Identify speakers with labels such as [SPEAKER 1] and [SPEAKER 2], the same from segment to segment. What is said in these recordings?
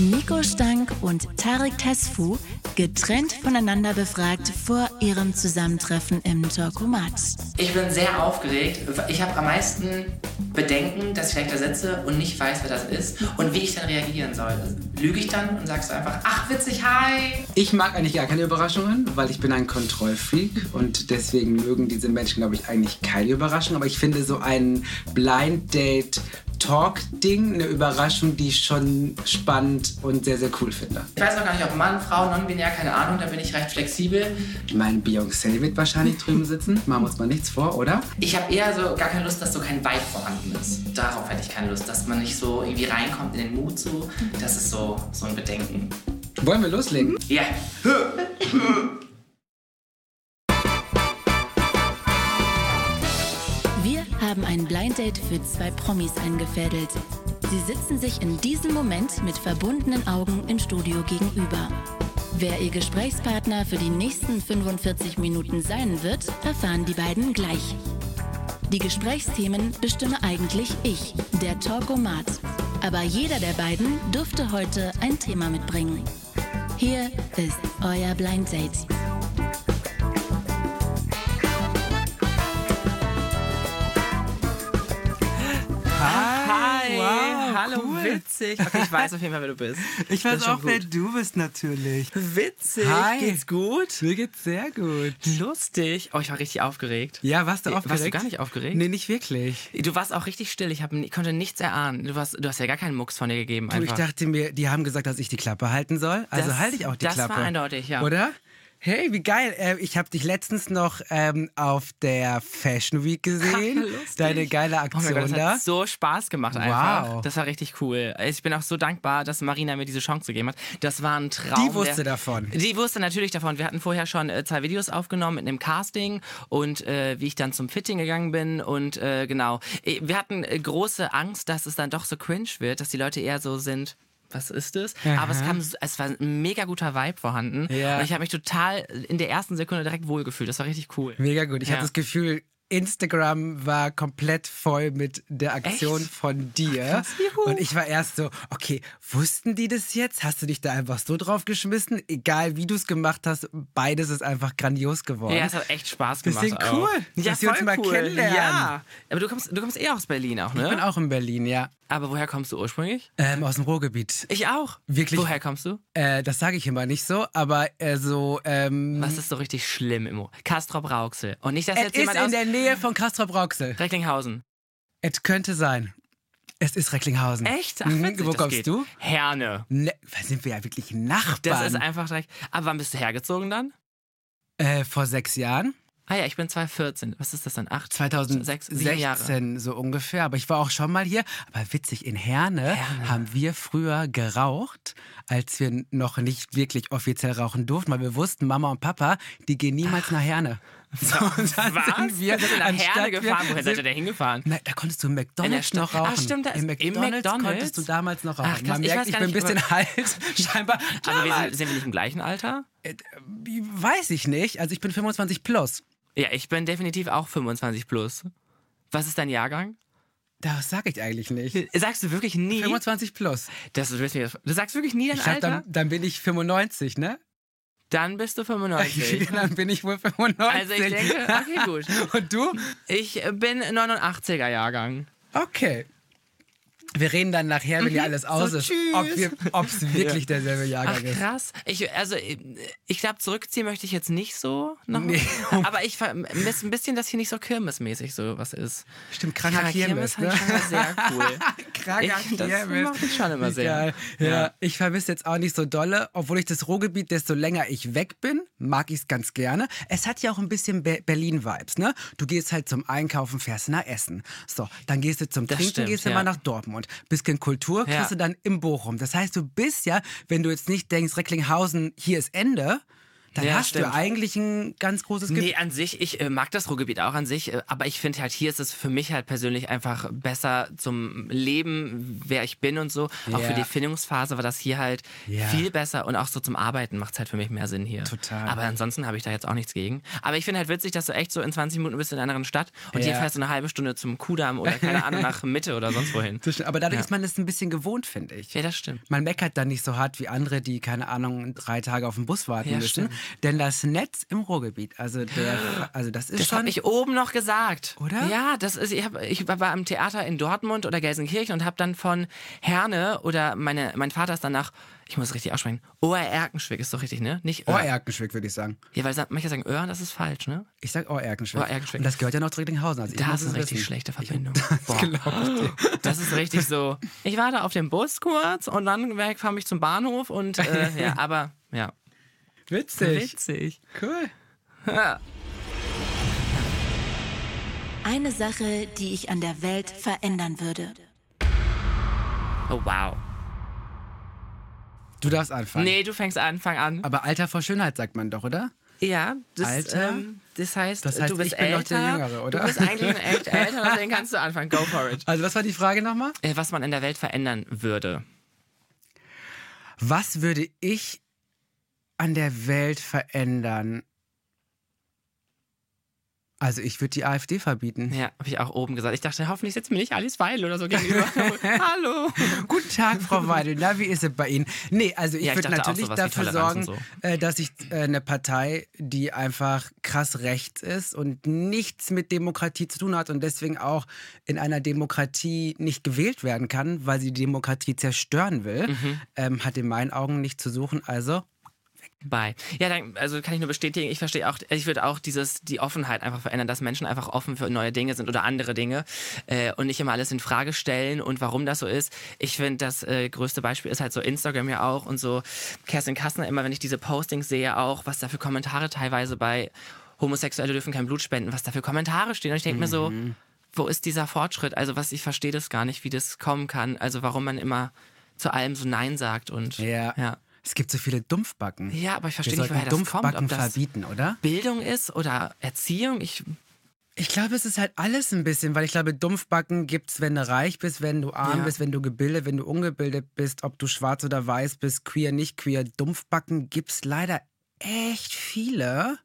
[SPEAKER 1] Nico Stank und Tarek Tesfu getrennt voneinander befragt vor ihrem Zusammentreffen im Talkomat.
[SPEAKER 2] Ich bin sehr aufgeregt. Ich habe am meisten Bedenken, dass ich vielleicht da sitze und nicht weiß, wer das ist und wie ich dann reagieren soll. Lüge ich dann und sagst du einfach, ach witzig, hi.
[SPEAKER 3] Ich mag eigentlich gar keine Überraschungen, weil ich bin ein Kontrollfreak und deswegen mögen diese Menschen, glaube ich, eigentlich keine Überraschung. Aber ich finde so ein Blind Date Talk-Ding, eine Überraschung, die ich schon spannend und sehr, sehr cool finde.
[SPEAKER 2] Ich weiß auch gar nicht, ob Mann, Frau, non-binär, keine Ahnung, da bin ich recht flexibel.
[SPEAKER 3] Mein Beyoncé wird wahrscheinlich drüben sitzen. Machen wir uns mal nichts vor, oder?
[SPEAKER 2] Ich habe eher so gar keine Lust, dass so kein Vibe vorhanden ist. Darauf hätte ich keine Lust, dass man nicht so irgendwie reinkommt in den Mut so. Das ist so, so ein Bedenken.
[SPEAKER 3] Wollen wir loslegen?
[SPEAKER 2] Ja.
[SPEAKER 1] haben ein Blind Date für zwei Promis eingefädelt. Sie sitzen sich in diesem Moment mit verbundenen Augen im Studio gegenüber. Wer ihr Gesprächspartner für die nächsten 45 Minuten sein wird, erfahren die beiden gleich. Die Gesprächsthemen bestimme eigentlich ich, der Talkomat. Aber jeder der beiden dürfte heute ein Thema mitbringen. Hier ist euer Blind Date.
[SPEAKER 2] Hi.
[SPEAKER 4] Wow,
[SPEAKER 2] Hallo,
[SPEAKER 4] cool.
[SPEAKER 2] witzig. Okay, ich weiß auf jeden Fall, wer du bist.
[SPEAKER 4] Ich
[SPEAKER 2] Das
[SPEAKER 4] weiß auch, wer du bist natürlich.
[SPEAKER 2] Witzig.
[SPEAKER 4] Hi.
[SPEAKER 2] Geht's gut?
[SPEAKER 4] Mir geht's sehr gut.
[SPEAKER 2] Lustig. Oh, ich war richtig aufgeregt.
[SPEAKER 4] Ja, warst du
[SPEAKER 2] Warst du
[SPEAKER 4] aufgeregt?
[SPEAKER 2] gar nicht aufgeregt?
[SPEAKER 4] Nee, nicht wirklich.
[SPEAKER 2] Du warst auch richtig still. Ich, hab, ich konnte nichts erahnen. Du, warst, du hast ja gar keinen Mucks von dir gegeben.
[SPEAKER 4] Du, ich dachte mir, die haben gesagt, dass ich die Klappe halten soll. Also
[SPEAKER 2] Das-
[SPEAKER 4] halte ich auch die
[SPEAKER 2] das war
[SPEAKER 4] Klappe.
[SPEAKER 2] eindeutig, ja.
[SPEAKER 4] Oder? Hey, wie geil. Äh, ich habe dich letztens noch ähm, auf der Fashion Week gesehen. Deine geile
[SPEAKER 2] Oh
[SPEAKER 4] Aktion
[SPEAKER 2] mein Gott, das
[SPEAKER 4] da.
[SPEAKER 2] hat so Spaß gemacht einfach.
[SPEAKER 4] Wow.
[SPEAKER 2] Das war richtig cool. Ich bin auch so dankbar, dass Marina mir diese Chance gegeben hat. Das war ein Traum.
[SPEAKER 4] Die wusste
[SPEAKER 2] der,
[SPEAKER 4] davon.
[SPEAKER 2] Die wusste natürlich davon. Wir hatten vorher schon äh, zwei Videos aufgenommen mit einem Casting und äh, wie ich dann zum Fitting gegangen bin und äh, genau. Äh, Wir hatten äh, große Angst, dass es dann doch so cringe wird, dass die Leute eher so sind. Was ist es? Aber es,
[SPEAKER 4] Aha.
[SPEAKER 2] kam, es war ein mega guter Vibe vorhanden.
[SPEAKER 4] Ja.
[SPEAKER 2] Und ich habe mich total in der ersten Sekunde direkt wohlgefühlt. Das war richtig cool.
[SPEAKER 4] Mega gut. Ich
[SPEAKER 2] Ja.
[SPEAKER 4] hatte das Gefühl, Instagram war komplett voll mit der Aktion
[SPEAKER 2] Echt?
[SPEAKER 4] von dir.
[SPEAKER 2] Juhu.
[SPEAKER 4] Und ich war erst so, okay, wussten die das jetzt? Hast du dich da einfach so drauf geschmissen? Egal wie du es gemacht hast, beides ist einfach grandios geworden.
[SPEAKER 2] Ja, es hat echt Spaß gemacht. Auch.
[SPEAKER 4] cool,
[SPEAKER 2] Ja,
[SPEAKER 4] dass wir uns mal
[SPEAKER 2] cool.
[SPEAKER 4] kennenlernen.
[SPEAKER 2] Ja, aber du kommst, du kommst eh aus Berlin auch,
[SPEAKER 4] ich bin
[SPEAKER 2] ne?
[SPEAKER 4] auch in Berlin, ja.
[SPEAKER 2] Aber woher kommst du ursprünglich?
[SPEAKER 4] Ähm, aus dem Ruhrgebiet.
[SPEAKER 2] Ich auch.
[SPEAKER 4] Wirklich?
[SPEAKER 2] Woher kommst du?
[SPEAKER 4] Äh, das sage ich immer nicht so, aber äh, so. Ähm,
[SPEAKER 2] Was ist so richtig schlimm im Kastrop Rauxel. Und nicht, dass
[SPEAKER 4] es
[SPEAKER 2] jetzt
[SPEAKER 4] ist
[SPEAKER 2] jemand
[SPEAKER 4] in
[SPEAKER 2] aus
[SPEAKER 4] der Nähe von Castrop Rauxel.
[SPEAKER 2] Recklinghausen.
[SPEAKER 4] Es könnte sein. Es ist Recklinghausen.
[SPEAKER 2] Echt? Ach,
[SPEAKER 4] Mhm,
[SPEAKER 2] witzig,
[SPEAKER 4] Wo kommst
[SPEAKER 2] geht.
[SPEAKER 4] du?
[SPEAKER 2] Herne.
[SPEAKER 4] Ne, da sind wir ja wirklich Nachbarn.
[SPEAKER 2] Das ist einfach direkt. Aber wann bist du hergezogen dann?
[SPEAKER 4] Äh, vor sechs Jahren,
[SPEAKER 2] Ah ja, ich bin 2014. Was ist das dann? Acht?
[SPEAKER 4] 2016
[SPEAKER 2] sieben Jahre.
[SPEAKER 4] so ungefähr. Aber ich war auch schon mal hier. Aber witzig, in Herne,
[SPEAKER 2] Herne.
[SPEAKER 4] haben wir früher geraucht, als wir noch nicht wirklich offiziell rauchen durften, weil wir wussten, Mama und Papa, die gehen niemals nach Herne. So, und dann
[SPEAKER 2] Was?
[SPEAKER 4] sind wir,
[SPEAKER 2] Wir sind nach Herne
[SPEAKER 4] wir-
[SPEAKER 2] gefahren. Woher seid ihr denn hingefahren?
[SPEAKER 4] Nein, da konntest du im McDonalds noch rauchen.
[SPEAKER 2] Ach, stimmt, da
[SPEAKER 4] Im
[SPEAKER 2] ist- im
[SPEAKER 4] McDonalds,
[SPEAKER 2] McDonald's?
[SPEAKER 4] konntest du damals noch rauchen.
[SPEAKER 2] Ach, krass,
[SPEAKER 4] Man
[SPEAKER 2] ich
[SPEAKER 4] merkt, ich,
[SPEAKER 2] gar
[SPEAKER 4] bin ein bisschen alt, scheinbar.
[SPEAKER 2] Aber wir
[SPEAKER 4] Damals.
[SPEAKER 2] sind, sind wir nicht im gleichen Alter?
[SPEAKER 4] Äh, Weiß ich nicht. Also ich bin 25 plus.
[SPEAKER 2] Ja, ich bin definitiv auch 25 plus. Was ist dein Jahrgang?
[SPEAKER 4] Das sage ich eigentlich nicht.
[SPEAKER 2] Sagst du wirklich nie?
[SPEAKER 4] 25 plus.
[SPEAKER 2] Das, du, du sagst wirklich nie dein
[SPEAKER 4] Ich
[SPEAKER 2] Alter?
[SPEAKER 4] dann, dann bin ich 95, ne?
[SPEAKER 2] Dann bist du 95.
[SPEAKER 4] dann bin ich wohl 95.
[SPEAKER 2] Also ich denke, okay, gut.
[SPEAKER 4] Und du?
[SPEAKER 2] Ich bin 89er Jahrgang.
[SPEAKER 4] Okay. Wir reden dann nachher, wenn ja alles aus ist,
[SPEAKER 2] tschüss.
[SPEAKER 4] ob es wirklich derselbe
[SPEAKER 2] Ach
[SPEAKER 4] Jahrgang ist.
[SPEAKER 2] krass. Ich, also ich glaube, zurückziehen möchte ich jetzt nicht so. Noch.
[SPEAKER 4] Nee.
[SPEAKER 2] Aber ich vermisse ein bisschen, dass hier nicht so kirmesmäßig so was ist.
[SPEAKER 4] Stimmt, kranker Kirmes,
[SPEAKER 2] fand
[SPEAKER 4] ne?
[SPEAKER 2] ich sehr cool.
[SPEAKER 4] Kranker
[SPEAKER 2] Ich- das
[SPEAKER 4] Kirmes.
[SPEAKER 2] macht mich schon immer sehr.
[SPEAKER 4] Ja.
[SPEAKER 2] Ja.
[SPEAKER 4] ich vermisse jetzt auch nicht so dolle, obwohl ich das Ruhrgebiet, desto länger ich weg bin, mag ich es ganz gerne. Es hat ja auch ein bisschen Be Berlin-Vibes, ne? Du gehst halt zum Einkaufen, fährst nach Essen. So, dann gehst du zum
[SPEAKER 2] Das
[SPEAKER 4] Trinken,
[SPEAKER 2] stimmt,
[SPEAKER 4] gehst du
[SPEAKER 2] ja.
[SPEAKER 4] mal nach Dortmund. Bisschen Kultur kriegst
[SPEAKER 2] Ja.
[SPEAKER 4] du dann im Bochum. Das heißt, du bist ja, wenn du jetzt nicht denkst, Recklinghausen, hier ist Ende, Dann
[SPEAKER 2] Ja,
[SPEAKER 4] hast
[SPEAKER 2] stimmt.
[SPEAKER 4] du eigentlich ein ganz großes Gebiet.
[SPEAKER 2] Nee, an sich, ich äh, mag das Ruhrgebiet auch an sich, äh, aber ich finde halt, hier ist es für mich halt persönlich einfach besser zum Leben, wer ich bin und so. Auch
[SPEAKER 4] Ja.
[SPEAKER 2] für die Findungsphase war das hier halt
[SPEAKER 4] Ja.
[SPEAKER 2] viel besser und auch so zum Arbeiten macht es halt für mich mehr Sinn hier.
[SPEAKER 4] Total.
[SPEAKER 2] Aber ansonsten habe ich da jetzt auch nichts gegen. Aber ich finde halt witzig, dass du echt so in 20 Minuten bist in einer anderen Stadt und hier fährst du eine halbe Stunde zum Kudamm oder keine Ahnung, nach Mitte oder sonst wohin.
[SPEAKER 4] Aber dadurch ist man es ein bisschen gewohnt, finde ich.
[SPEAKER 2] Ja, das stimmt.
[SPEAKER 4] Man meckert dann nicht so hart wie andere, die, keine Ahnung, drei Tage auf den Bus warten
[SPEAKER 2] Ja,
[SPEAKER 4] müssen.
[SPEAKER 2] stimmt.
[SPEAKER 4] Denn das Netz im Ruhrgebiet, also, der, also das ist
[SPEAKER 2] Das
[SPEAKER 4] schon...
[SPEAKER 2] habe ich oben noch gesagt.
[SPEAKER 4] Oder?
[SPEAKER 2] Ja, das ist, ich, hab, ich war am Theater in Dortmund oder Gelsenkirchen und habe dann von Herne oder meine, mein Vater ist dann nach, ich muss es richtig aussprechen, Ohr-Erkenschwick ist doch richtig, ne? Nicht Ohr.
[SPEAKER 4] Ohrerkenschwick, würde ich sagen.
[SPEAKER 2] Ja, weil manche sagen Ohren, das ist falsch, ne?
[SPEAKER 4] Ich sag Ohrerkenschwick.
[SPEAKER 2] Ohrerkenschwick.
[SPEAKER 4] Und das gehört ja noch zu Recklinghausen. Also ich
[SPEAKER 2] Da
[SPEAKER 4] muss
[SPEAKER 2] ist eine richtig
[SPEAKER 4] wissen.
[SPEAKER 2] schlechte Verbindung.
[SPEAKER 4] Das
[SPEAKER 2] Boah.
[SPEAKER 4] ich.
[SPEAKER 2] Das ist richtig so. Ich warte auf den Bus kurz und dann fahre ich zum Bahnhof und äh, ja, aber ja.
[SPEAKER 4] Witzig.
[SPEAKER 2] Witzig.
[SPEAKER 4] Cool.
[SPEAKER 2] Ja.
[SPEAKER 1] Eine Sache, die ich an der Welt verändern würde.
[SPEAKER 2] Oh wow.
[SPEAKER 4] Du darfst anfangen.
[SPEAKER 2] Nee, du fängst an, fang an.
[SPEAKER 4] Aber Alter vor Schönheit sagt man doch, oder?
[SPEAKER 2] Ja, das,
[SPEAKER 4] Alter?
[SPEAKER 2] Ähm, das heißt,
[SPEAKER 4] Das heißt,
[SPEAKER 2] du bist
[SPEAKER 4] ich bin doch
[SPEAKER 2] älter,
[SPEAKER 4] der Jüngere, oder?
[SPEAKER 2] Du bist eigentlich ein echt älter, deswegen kannst du anfangen. Go for it.
[SPEAKER 4] Also was war die Frage nochmal?
[SPEAKER 2] Äh, Was man in der Welt verändern würde.
[SPEAKER 4] Was würde ich an der Welt verändern? Also ich würde die AfD verbieten.
[SPEAKER 2] Ja, habe ich auch oben gesagt. Ich dachte, hoffentlich sitzt mir nicht Alice Weidel oder so gegenüber. Hallo.
[SPEAKER 4] Guten Tag, Frau Weidel. Na, wie ist es bei Ihnen? Nee, also ich
[SPEAKER 2] Ja, ich
[SPEAKER 4] würde natürlich dafür sorgen,
[SPEAKER 2] und
[SPEAKER 4] äh, dass ich äh, eine Partei, die einfach krass rechts ist und nichts mit Demokratie zu tun hat und deswegen auch in einer Demokratie nicht gewählt werden kann, weil sie die Demokratie zerstören will,
[SPEAKER 2] Mhm.
[SPEAKER 4] ähm, hat in meinen Augen nichts zu suchen. Also
[SPEAKER 2] Bei. Ja, dann, also kann ich nur bestätigen, ich verstehe auch, ich würde auch dieses, die Offenheit einfach verändern, dass Menschen einfach offen für neue Dinge sind oder andere Dinge äh, und nicht immer alles in Frage stellen und warum das so ist. Ich finde, das äh, größte Beispiel ist halt so Instagram ja auch und so Kerstin Kastner, immer wenn ich diese Postings sehe, auch, was da für Kommentare teilweise bei Homosexuelle dürfen kein Blut spenden, was da für Kommentare stehen. Und ich denke mir so, wo ist dieser Fortschritt? Also was, ich verstehe das gar nicht, wie das kommen kann. Also warum man immer zu allem so Nein sagt und
[SPEAKER 4] ja,
[SPEAKER 2] ja.
[SPEAKER 4] Es gibt so viele Dumpfbacken.
[SPEAKER 2] Ja, aber ich verstehe nicht, woher das.
[SPEAKER 4] Dumpfbacken
[SPEAKER 2] das
[SPEAKER 4] verbieten, oder?
[SPEAKER 2] Bildung ist oder Erziehung. Ich,
[SPEAKER 4] Ich glaube, es ist halt alles ein bisschen, weil ich glaube, Dumpfbacken gibt's, wenn du reich bist, wenn du arm
[SPEAKER 2] Ja.
[SPEAKER 4] bist, wenn du gebildet, wenn du ungebildet bist, ob du schwarz oder weiß bist, queer, nicht queer. Dumpfbacken gibt's leider echt viele.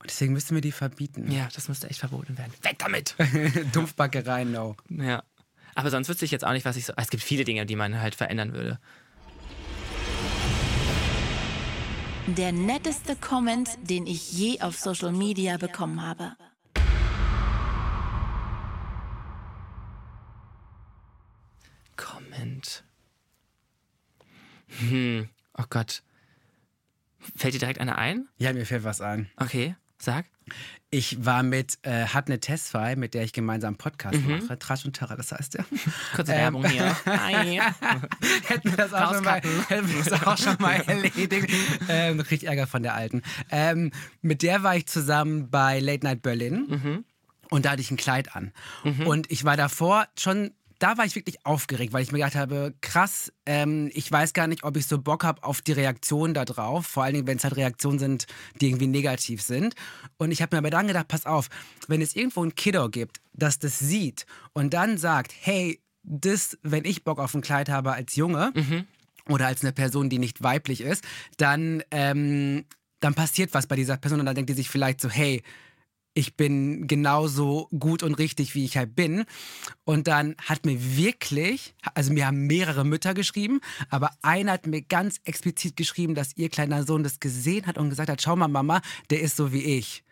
[SPEAKER 4] Und deswegen müssen wir die verbieten.
[SPEAKER 2] ja, das müsste echt verboten werden. Weg damit!
[SPEAKER 4] Dumpfbackerei, no.
[SPEAKER 2] ja. Aber sonst wüsste ich jetzt auch nicht, was ich so. Es gibt viele Dinge, die man halt verändern würde.
[SPEAKER 1] Der netteste Comment, den ich je auf Social Media bekommen habe.
[SPEAKER 2] Comment. Hm. Oh Gott. Fällt dir direkt einer ein?
[SPEAKER 4] Ja, mir fällt was ein.
[SPEAKER 2] Okay, sag.
[SPEAKER 4] Ich war mit, äh, hat eine Testfrei, mit der ich gemeinsam einen Podcast
[SPEAKER 2] Mhm.
[SPEAKER 4] mache. Trash und Terror, das heißt ja.
[SPEAKER 2] Kurze
[SPEAKER 4] Ähm,
[SPEAKER 2] Werbung hier. Hi.
[SPEAKER 4] hätten wir das auch schon mal,
[SPEAKER 2] Rauscutten.
[SPEAKER 4] hätten wir das auch schon mal erledigt. Ähm, kriegt Ärger von der Alten. Ähm, mit der war ich zusammen bei Late Night Berlin
[SPEAKER 2] Mhm.
[SPEAKER 4] und da hatte ich ein Kleid an. Und ich war davor schon, da war ich wirklich aufgeregt, weil ich mir gedacht habe, krass, ähm, ich weiß gar nicht, ob ich so Bock habe auf die Reaktion da drauf. Vor allen Dingen, wenn es halt Reaktionen sind, die irgendwie negativ sind. Und ich habe mir aber dann gedacht, pass auf, wenn es irgendwo ein Kiddo gibt, das das sieht und dann sagt, hey, das, wenn ich Bock auf ein Kleid habe als Junge oder als eine Person, die nicht weiblich ist, dann, ähm, dann passiert was bei dieser Person und dann denkt die sich vielleicht so, hey, ich bin genauso gut und richtig, wie ich halt bin. Und dann hat mir wirklich, also mir haben mehrere Mütter geschrieben, aber eine hat mir ganz explizit geschrieben, dass ihr kleiner Sohn das gesehen hat und gesagt hat, schau mal Mama, der ist so wie ich.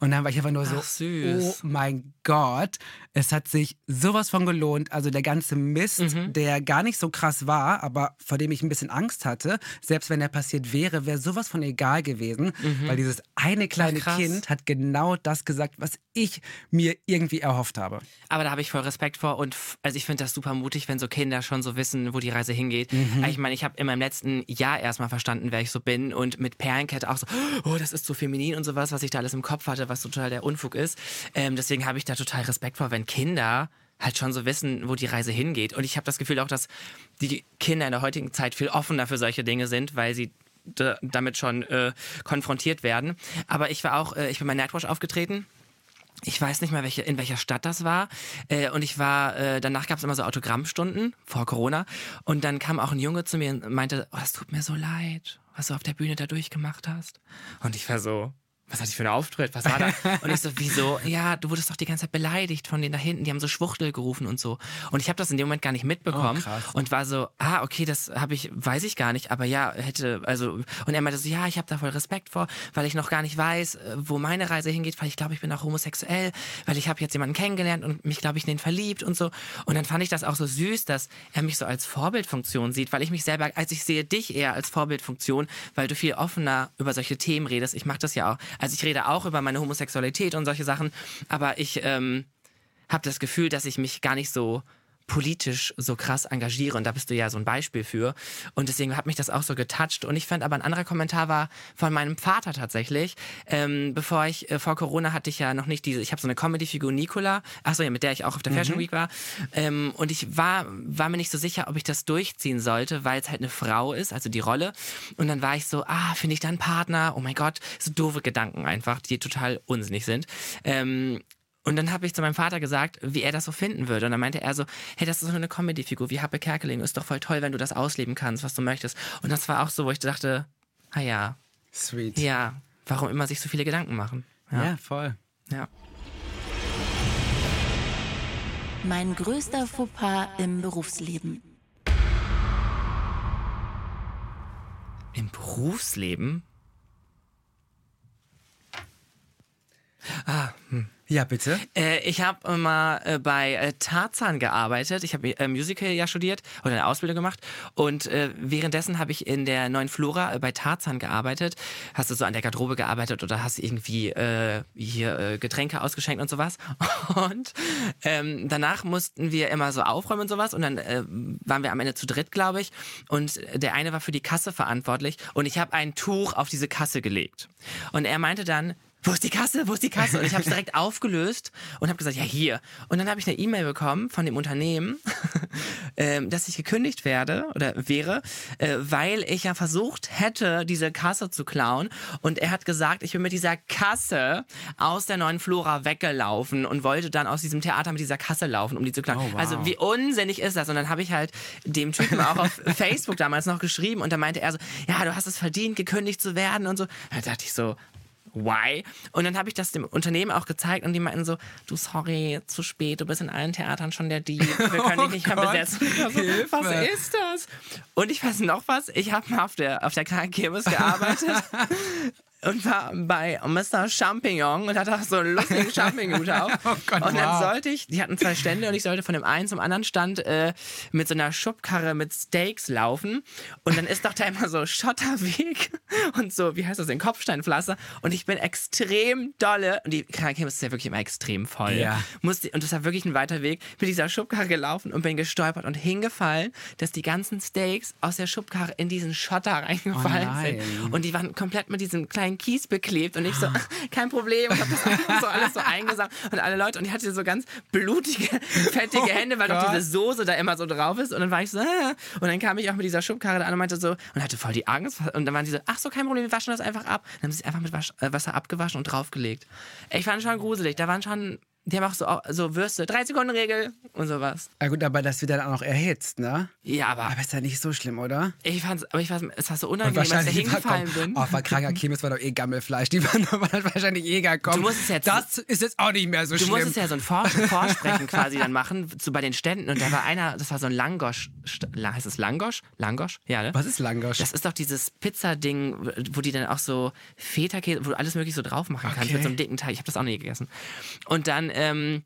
[SPEAKER 4] Und dann war ich einfach nur so,
[SPEAKER 2] Ach, süß.
[SPEAKER 4] oh mein Gott, es hat sich sowas von gelohnt. Also der ganze Mist,
[SPEAKER 2] Mhm.
[SPEAKER 4] der gar nicht so krass war, aber vor dem ich ein bisschen Angst hatte, selbst wenn er passiert wäre, wäre sowas von egal gewesen, weil dieses eine kleine
[SPEAKER 2] Mhm. krass.
[SPEAKER 4] Kind hat genau das gesagt, was ich mir irgendwie erhofft habe.
[SPEAKER 2] Aber da habe ich voll Respekt vor und also ich finde das super mutig, wenn so Kinder schon so wissen, wo die Reise hingeht. Ich meine, ich habe in meinem letzten Jahr erstmal verstanden, wer ich so bin und mit Perlenkette auch so, oh, das ist so feminin und sowas, was ich da alles im Kopf hatte, was total der Unfug ist. Ähm, deswegen habe ich da total Respekt vor, wenn Kinder halt schon so wissen, wo die Reise hingeht. Und ich habe das Gefühl auch, dass die Kinder in der heutigen Zeit viel offener für solche Dinge sind, weil sie damit schon äh, konfrontiert werden. Aber ich war auch, äh, ich bin bei Nightwatch aufgetreten ich weiß nicht mehr, welche, in welcher Stadt das war. Äh, und ich war, äh, danach gab es immer so Autogrammstunden vor Corona. Und dann kam auch ein Junge zu mir und meinte, oh, das tut mir so leid, was du auf der Bühne da durchgemacht hast. Und ich war so, was hatte ich für einen Auftritt? Was war da? Und ich so, wieso? Ja, du wurdest doch die ganze Zeit beleidigt von denen da hinten. Die haben so Schwuchtel gerufen und so. Und ich habe das in dem Moment gar nicht mitbekommen oh, und war so, ah, okay, das habe ich, weiß ich gar nicht. Aber ja, hätte, also, und er meinte so, ja, ich habe da voll Respekt vor, weil ich noch gar nicht weiß, äh, wo meine Reise hingeht, weil ich glaube, ich bin auch homosexuell, weil ich habe jetzt jemanden kennengelernt und mich, glaube ich, in den verliebt und so. Und dann fand ich das auch so süß, dass er mich so als Vorbildfunktion sieht, weil ich mich selber, als ich sehe dich eher als Vorbildfunktion, weil du viel offener über solche Themen redest. Ich mache das ja auch also ich rede auch über meine Homosexualität und solche Sachen, aber ich ähm, habe das Gefühl, dass ich mich gar nicht so politisch so krass engagiere. Und da bist du ja so ein Beispiel für. Und deswegen hat mich das auch so getoucht und ich fand aber ein anderer Kommentar war von meinem Vater tatsächlich. Ähm, bevor ich äh, vor Corona hatte ich ja noch nicht diese ich habe so eine Comedy-Figur Nicola. Achso ja mit der ich auch auf der Fashion mhm. Week war. Ähm, und ich war war mir nicht so sicher ob ich das durchziehen sollte weil es halt eine Frau ist also die Rolle. Und dann war ich so ah finde ich da einen Partner? Oh mein Gott so doofe Gedanken einfach die total unsinnig sind. Ähm, und dann habe ich zu meinem Vater gesagt, wie er das so finden würde. Und dann meinte er so, hey, das ist so eine Comedy-Figur wie Happe Kerkeling. Ist doch voll toll, wenn du das ausleben kannst, was du möchtest. Und das war auch so, wo ich dachte, ah ja.
[SPEAKER 4] Sweet.
[SPEAKER 2] Ja, warum immer sich so viele Gedanken machen.
[SPEAKER 4] Ja, ja voll.
[SPEAKER 2] Ja.
[SPEAKER 1] Mein größter Fauxpas im Berufsleben.
[SPEAKER 2] Im Berufsleben?
[SPEAKER 4] Ah, hm. Ja, bitte.
[SPEAKER 2] Äh, ich habe mal äh, bei äh, Tarzan gearbeitet. Ich habe äh, Musical ja studiert oder eine Ausbildung gemacht. Und äh, währenddessen habe ich in der neuen Flora äh, bei Tarzan gearbeitet. Hast du so an der Garderobe gearbeitet oder hast irgendwie hier Getränke ausgeschenkt und sowas. Und ähm, danach mussten wir immer so aufräumen und sowas. Und dann waren wir am Ende zu dritt, glaube ich. Und der eine war für die Kasse verantwortlich. Und ich habe ein Tuch auf diese Kasse gelegt. Und er meinte dann, wo ist die Kasse, wo ist die Kasse? Und ich habe es direkt aufgelöst und habe gesagt, ja hier. Und dann habe ich eine E-Mail bekommen von dem Unternehmen, äh, dass ich gekündigt werde oder wäre, äh, weil ich ja versucht hätte, diese Kasse zu klauen. Und er hat gesagt, ich bin mit dieser Kasse aus der neuen Flora weggelaufen und wollte dann aus diesem Theater mit dieser Kasse laufen, um die zu klauen. Oh, wow. Also wie unsinnig ist das? Und dann habe ich halt dem Typen auch auf Facebook damals noch geschrieben und da meinte er so, ja, du hast es verdient, gekündigt zu werden und so. Da dachte ich so, why? Und dann habe ich das dem Unternehmen auch gezeigt und die meinten so, du sorry, zu spät, du bist in allen Theatern schon der Dieb, wir können dich nicht mehr oh besetzen. So, was ist das? Und ich weiß noch was, ich habe mal auf der, auf der Krankenkirmes gearbeitet und war bei Mr. Champignon und hatte auch so einen lustigen Champignon auf. oh Gott, und dann wow. sollte ich, die hatten zwei Stände und ich sollte von dem einen zum anderen Stand äh, mit so einer Schubkarre mit Steaks laufen. Und dann ist doch da immer so Schotterweg und so, wie heißt das, ein Kopfsteinpflaster. Und ich bin extrem dolle, und die Krankenhaus ist ja wirklich immer extrem voll. Ja. Musste, und das war wirklich ein weiter Weg, mit dieser Schubkarre gelaufen und bin gestolpert und hingefallen, dass die ganzen Steaks aus der Schubkarre in diesen Schotter reingefallen oh sind. Und die waren komplett mit diesem kleinen kleinen Kies beklebt und ich so, kein Problem, und hab das so alles so eingesammelt und alle Leute und ich hatte so ganz blutige, fettige oh Hände, weil doch diese Soße da immer so drauf ist und dann war ich so, äh. und dann kam ich auch mit dieser Schubkarre da an und meinte so, und hatte voll die Angst und dann waren die so, ach so, kein Problem, wir waschen das einfach ab. Dann haben sie es einfach mit Wasch, äh, Wasser abgewaschen und draufgelegt. Ich fand schon gruselig, da waren schon die haben auch so, so Würste, 3 Sekunden Regel und sowas.
[SPEAKER 4] Ja gut, aber das wird dann auch noch erhitzt, ne?
[SPEAKER 2] Ja, aber.
[SPEAKER 4] Aber ist ja nicht so schlimm, oder?
[SPEAKER 2] Ich fand's, aber ich fand, es war so unangenehm, als ich hingefallen bin.
[SPEAKER 4] Oh, bei kranker Chemis war doch eh Gammelfleisch. Die waren, waren wahrscheinlich eh gar kommen.
[SPEAKER 2] Du musst es jetzt,
[SPEAKER 4] das ist jetzt auch nicht mehr so
[SPEAKER 2] du
[SPEAKER 4] schlimm.
[SPEAKER 2] Du musstest ja so ein Vor Vorsprechen quasi dann machen, so bei den Ständen. Und da war einer, das war so ein Langosch. Heißt es Langosch? Langosch? Ja, ne?
[SPEAKER 4] Was ist Langosch?
[SPEAKER 2] Das ist doch dieses Pizzading, wo die dann auch so Feta-Käse, wo du alles mögliche so drauf machen kannst okay. mit so einem dicken Teig. Ich habe das auch nie gegessen. Und dann, ähm,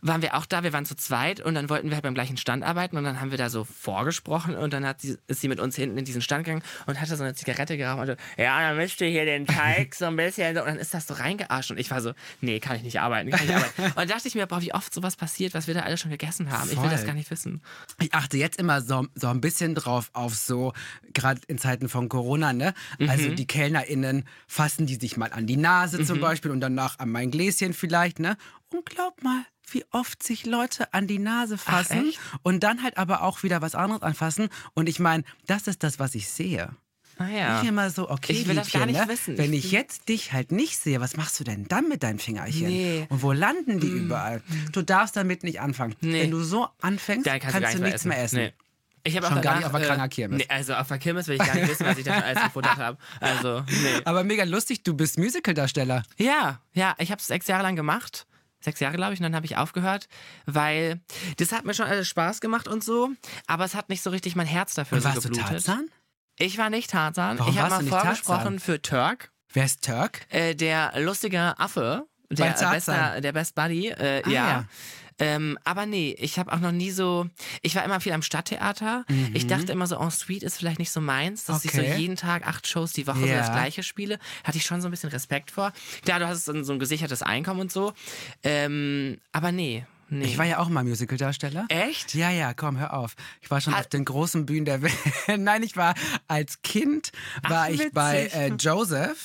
[SPEAKER 2] waren wir auch da, wir waren zu zweit und dann wollten wir halt beim gleichen Stand arbeiten und dann haben wir da so vorgesprochen und dann hat sie, ist sie mit uns hinten in diesen Stand gegangen und hatte so eine Zigarette geraucht und so, ja, dann mischt ihr hier den Teig so ein bisschen und dann ist das so reingearscht und ich war so, nee, kann ich nicht arbeiten, kann ich nicht arbeiten. Und dann dachte ich mir, boah, wie oft sowas passiert, was wir da alle schon gegessen haben. Voll. Ich will das gar nicht wissen.
[SPEAKER 4] Ich achte jetzt immer so, so ein bisschen drauf auf so, gerade in Zeiten von Corona, ne? Also mhm. die KellnerInnen fassen die sich mal an die Nase mhm. zum Beispiel und danach an mein Gläschen vielleicht, ne? Und glaub mal, wie oft sich Leute an die Nase fassen
[SPEAKER 2] Ach,
[SPEAKER 4] und dann halt aber auch wieder was anderes anfassen. Und ich meine, das ist das, was ich sehe.
[SPEAKER 2] Naja.
[SPEAKER 4] Ich immer so, okay,
[SPEAKER 2] Ich will das
[SPEAKER 4] Liebchen,
[SPEAKER 2] gar nicht
[SPEAKER 4] ne?
[SPEAKER 2] wissen.
[SPEAKER 4] wenn
[SPEAKER 2] Ich
[SPEAKER 4] jetzt dich halt nicht sehe, was machst du denn dann mit deinen Fingerchen?
[SPEAKER 2] Nee.
[SPEAKER 4] Und wo landen die überall? Du darfst damit nicht anfangen.
[SPEAKER 2] Nee.
[SPEAKER 4] Wenn du so anfängst, kannst,
[SPEAKER 2] kannst, du, gar
[SPEAKER 4] du
[SPEAKER 2] nicht
[SPEAKER 4] nichts mehr essen.
[SPEAKER 2] Nee. Ich habe auch
[SPEAKER 4] gar
[SPEAKER 2] danach,
[SPEAKER 4] nicht auf der
[SPEAKER 2] äh,
[SPEAKER 4] Kranger Kirmes.
[SPEAKER 2] Nee, also auf der Kirmes will ich gar nicht wissen, was ich da schon alles gefuttert habe. Also, nee.
[SPEAKER 4] Aber mega lustig, du bist Musicaldarsteller.
[SPEAKER 2] Ja, ja, ich habe es sechs Jahre lang gemacht. Sechs Jahre, glaube ich, und dann habe ich aufgehört, weil das hat mir schon alles Spaß gemacht und so, aber es hat nicht so richtig mein Herz dafür
[SPEAKER 4] Und
[SPEAKER 2] so
[SPEAKER 4] warst du
[SPEAKER 2] geblutet.
[SPEAKER 4] Tarzan?
[SPEAKER 2] Ich war nicht Tarzan.
[SPEAKER 4] Warum
[SPEAKER 2] ich habe mal
[SPEAKER 4] du
[SPEAKER 2] vorgesprochen
[SPEAKER 4] Tarzan?
[SPEAKER 2] für Turk,
[SPEAKER 4] Wer ist Turk?
[SPEAKER 2] äh, der lustige Affe, der, bester, der Best Buddy. Äh,
[SPEAKER 4] Ah,
[SPEAKER 2] ja.
[SPEAKER 4] ja.
[SPEAKER 2] Ähm, aber nee, ich habe auch noch nie so. Ich war immer viel am Stadttheater. Ich dachte immer so, en suite ist vielleicht nicht so meins, dass ich
[SPEAKER 4] Mhm. Okay.
[SPEAKER 2] so jeden Tag acht Shows die Woche so
[SPEAKER 4] Ja.
[SPEAKER 2] das gleiche spiele. Hatte ich schon so ein bisschen Respekt vor. Klar, du hast so ein gesichertes Einkommen und so. Ähm, aber nee, nee.
[SPEAKER 4] Ich war ja auch mal Musicaldarsteller.
[SPEAKER 2] Echt?
[SPEAKER 4] Ja, ja, komm, hör auf. Ich war schon
[SPEAKER 2] Ah.
[SPEAKER 4] auf den großen Bühnen der Welt. Nein, ich war als Kind war
[SPEAKER 2] Ach,
[SPEAKER 4] ich bei äh, Joseph,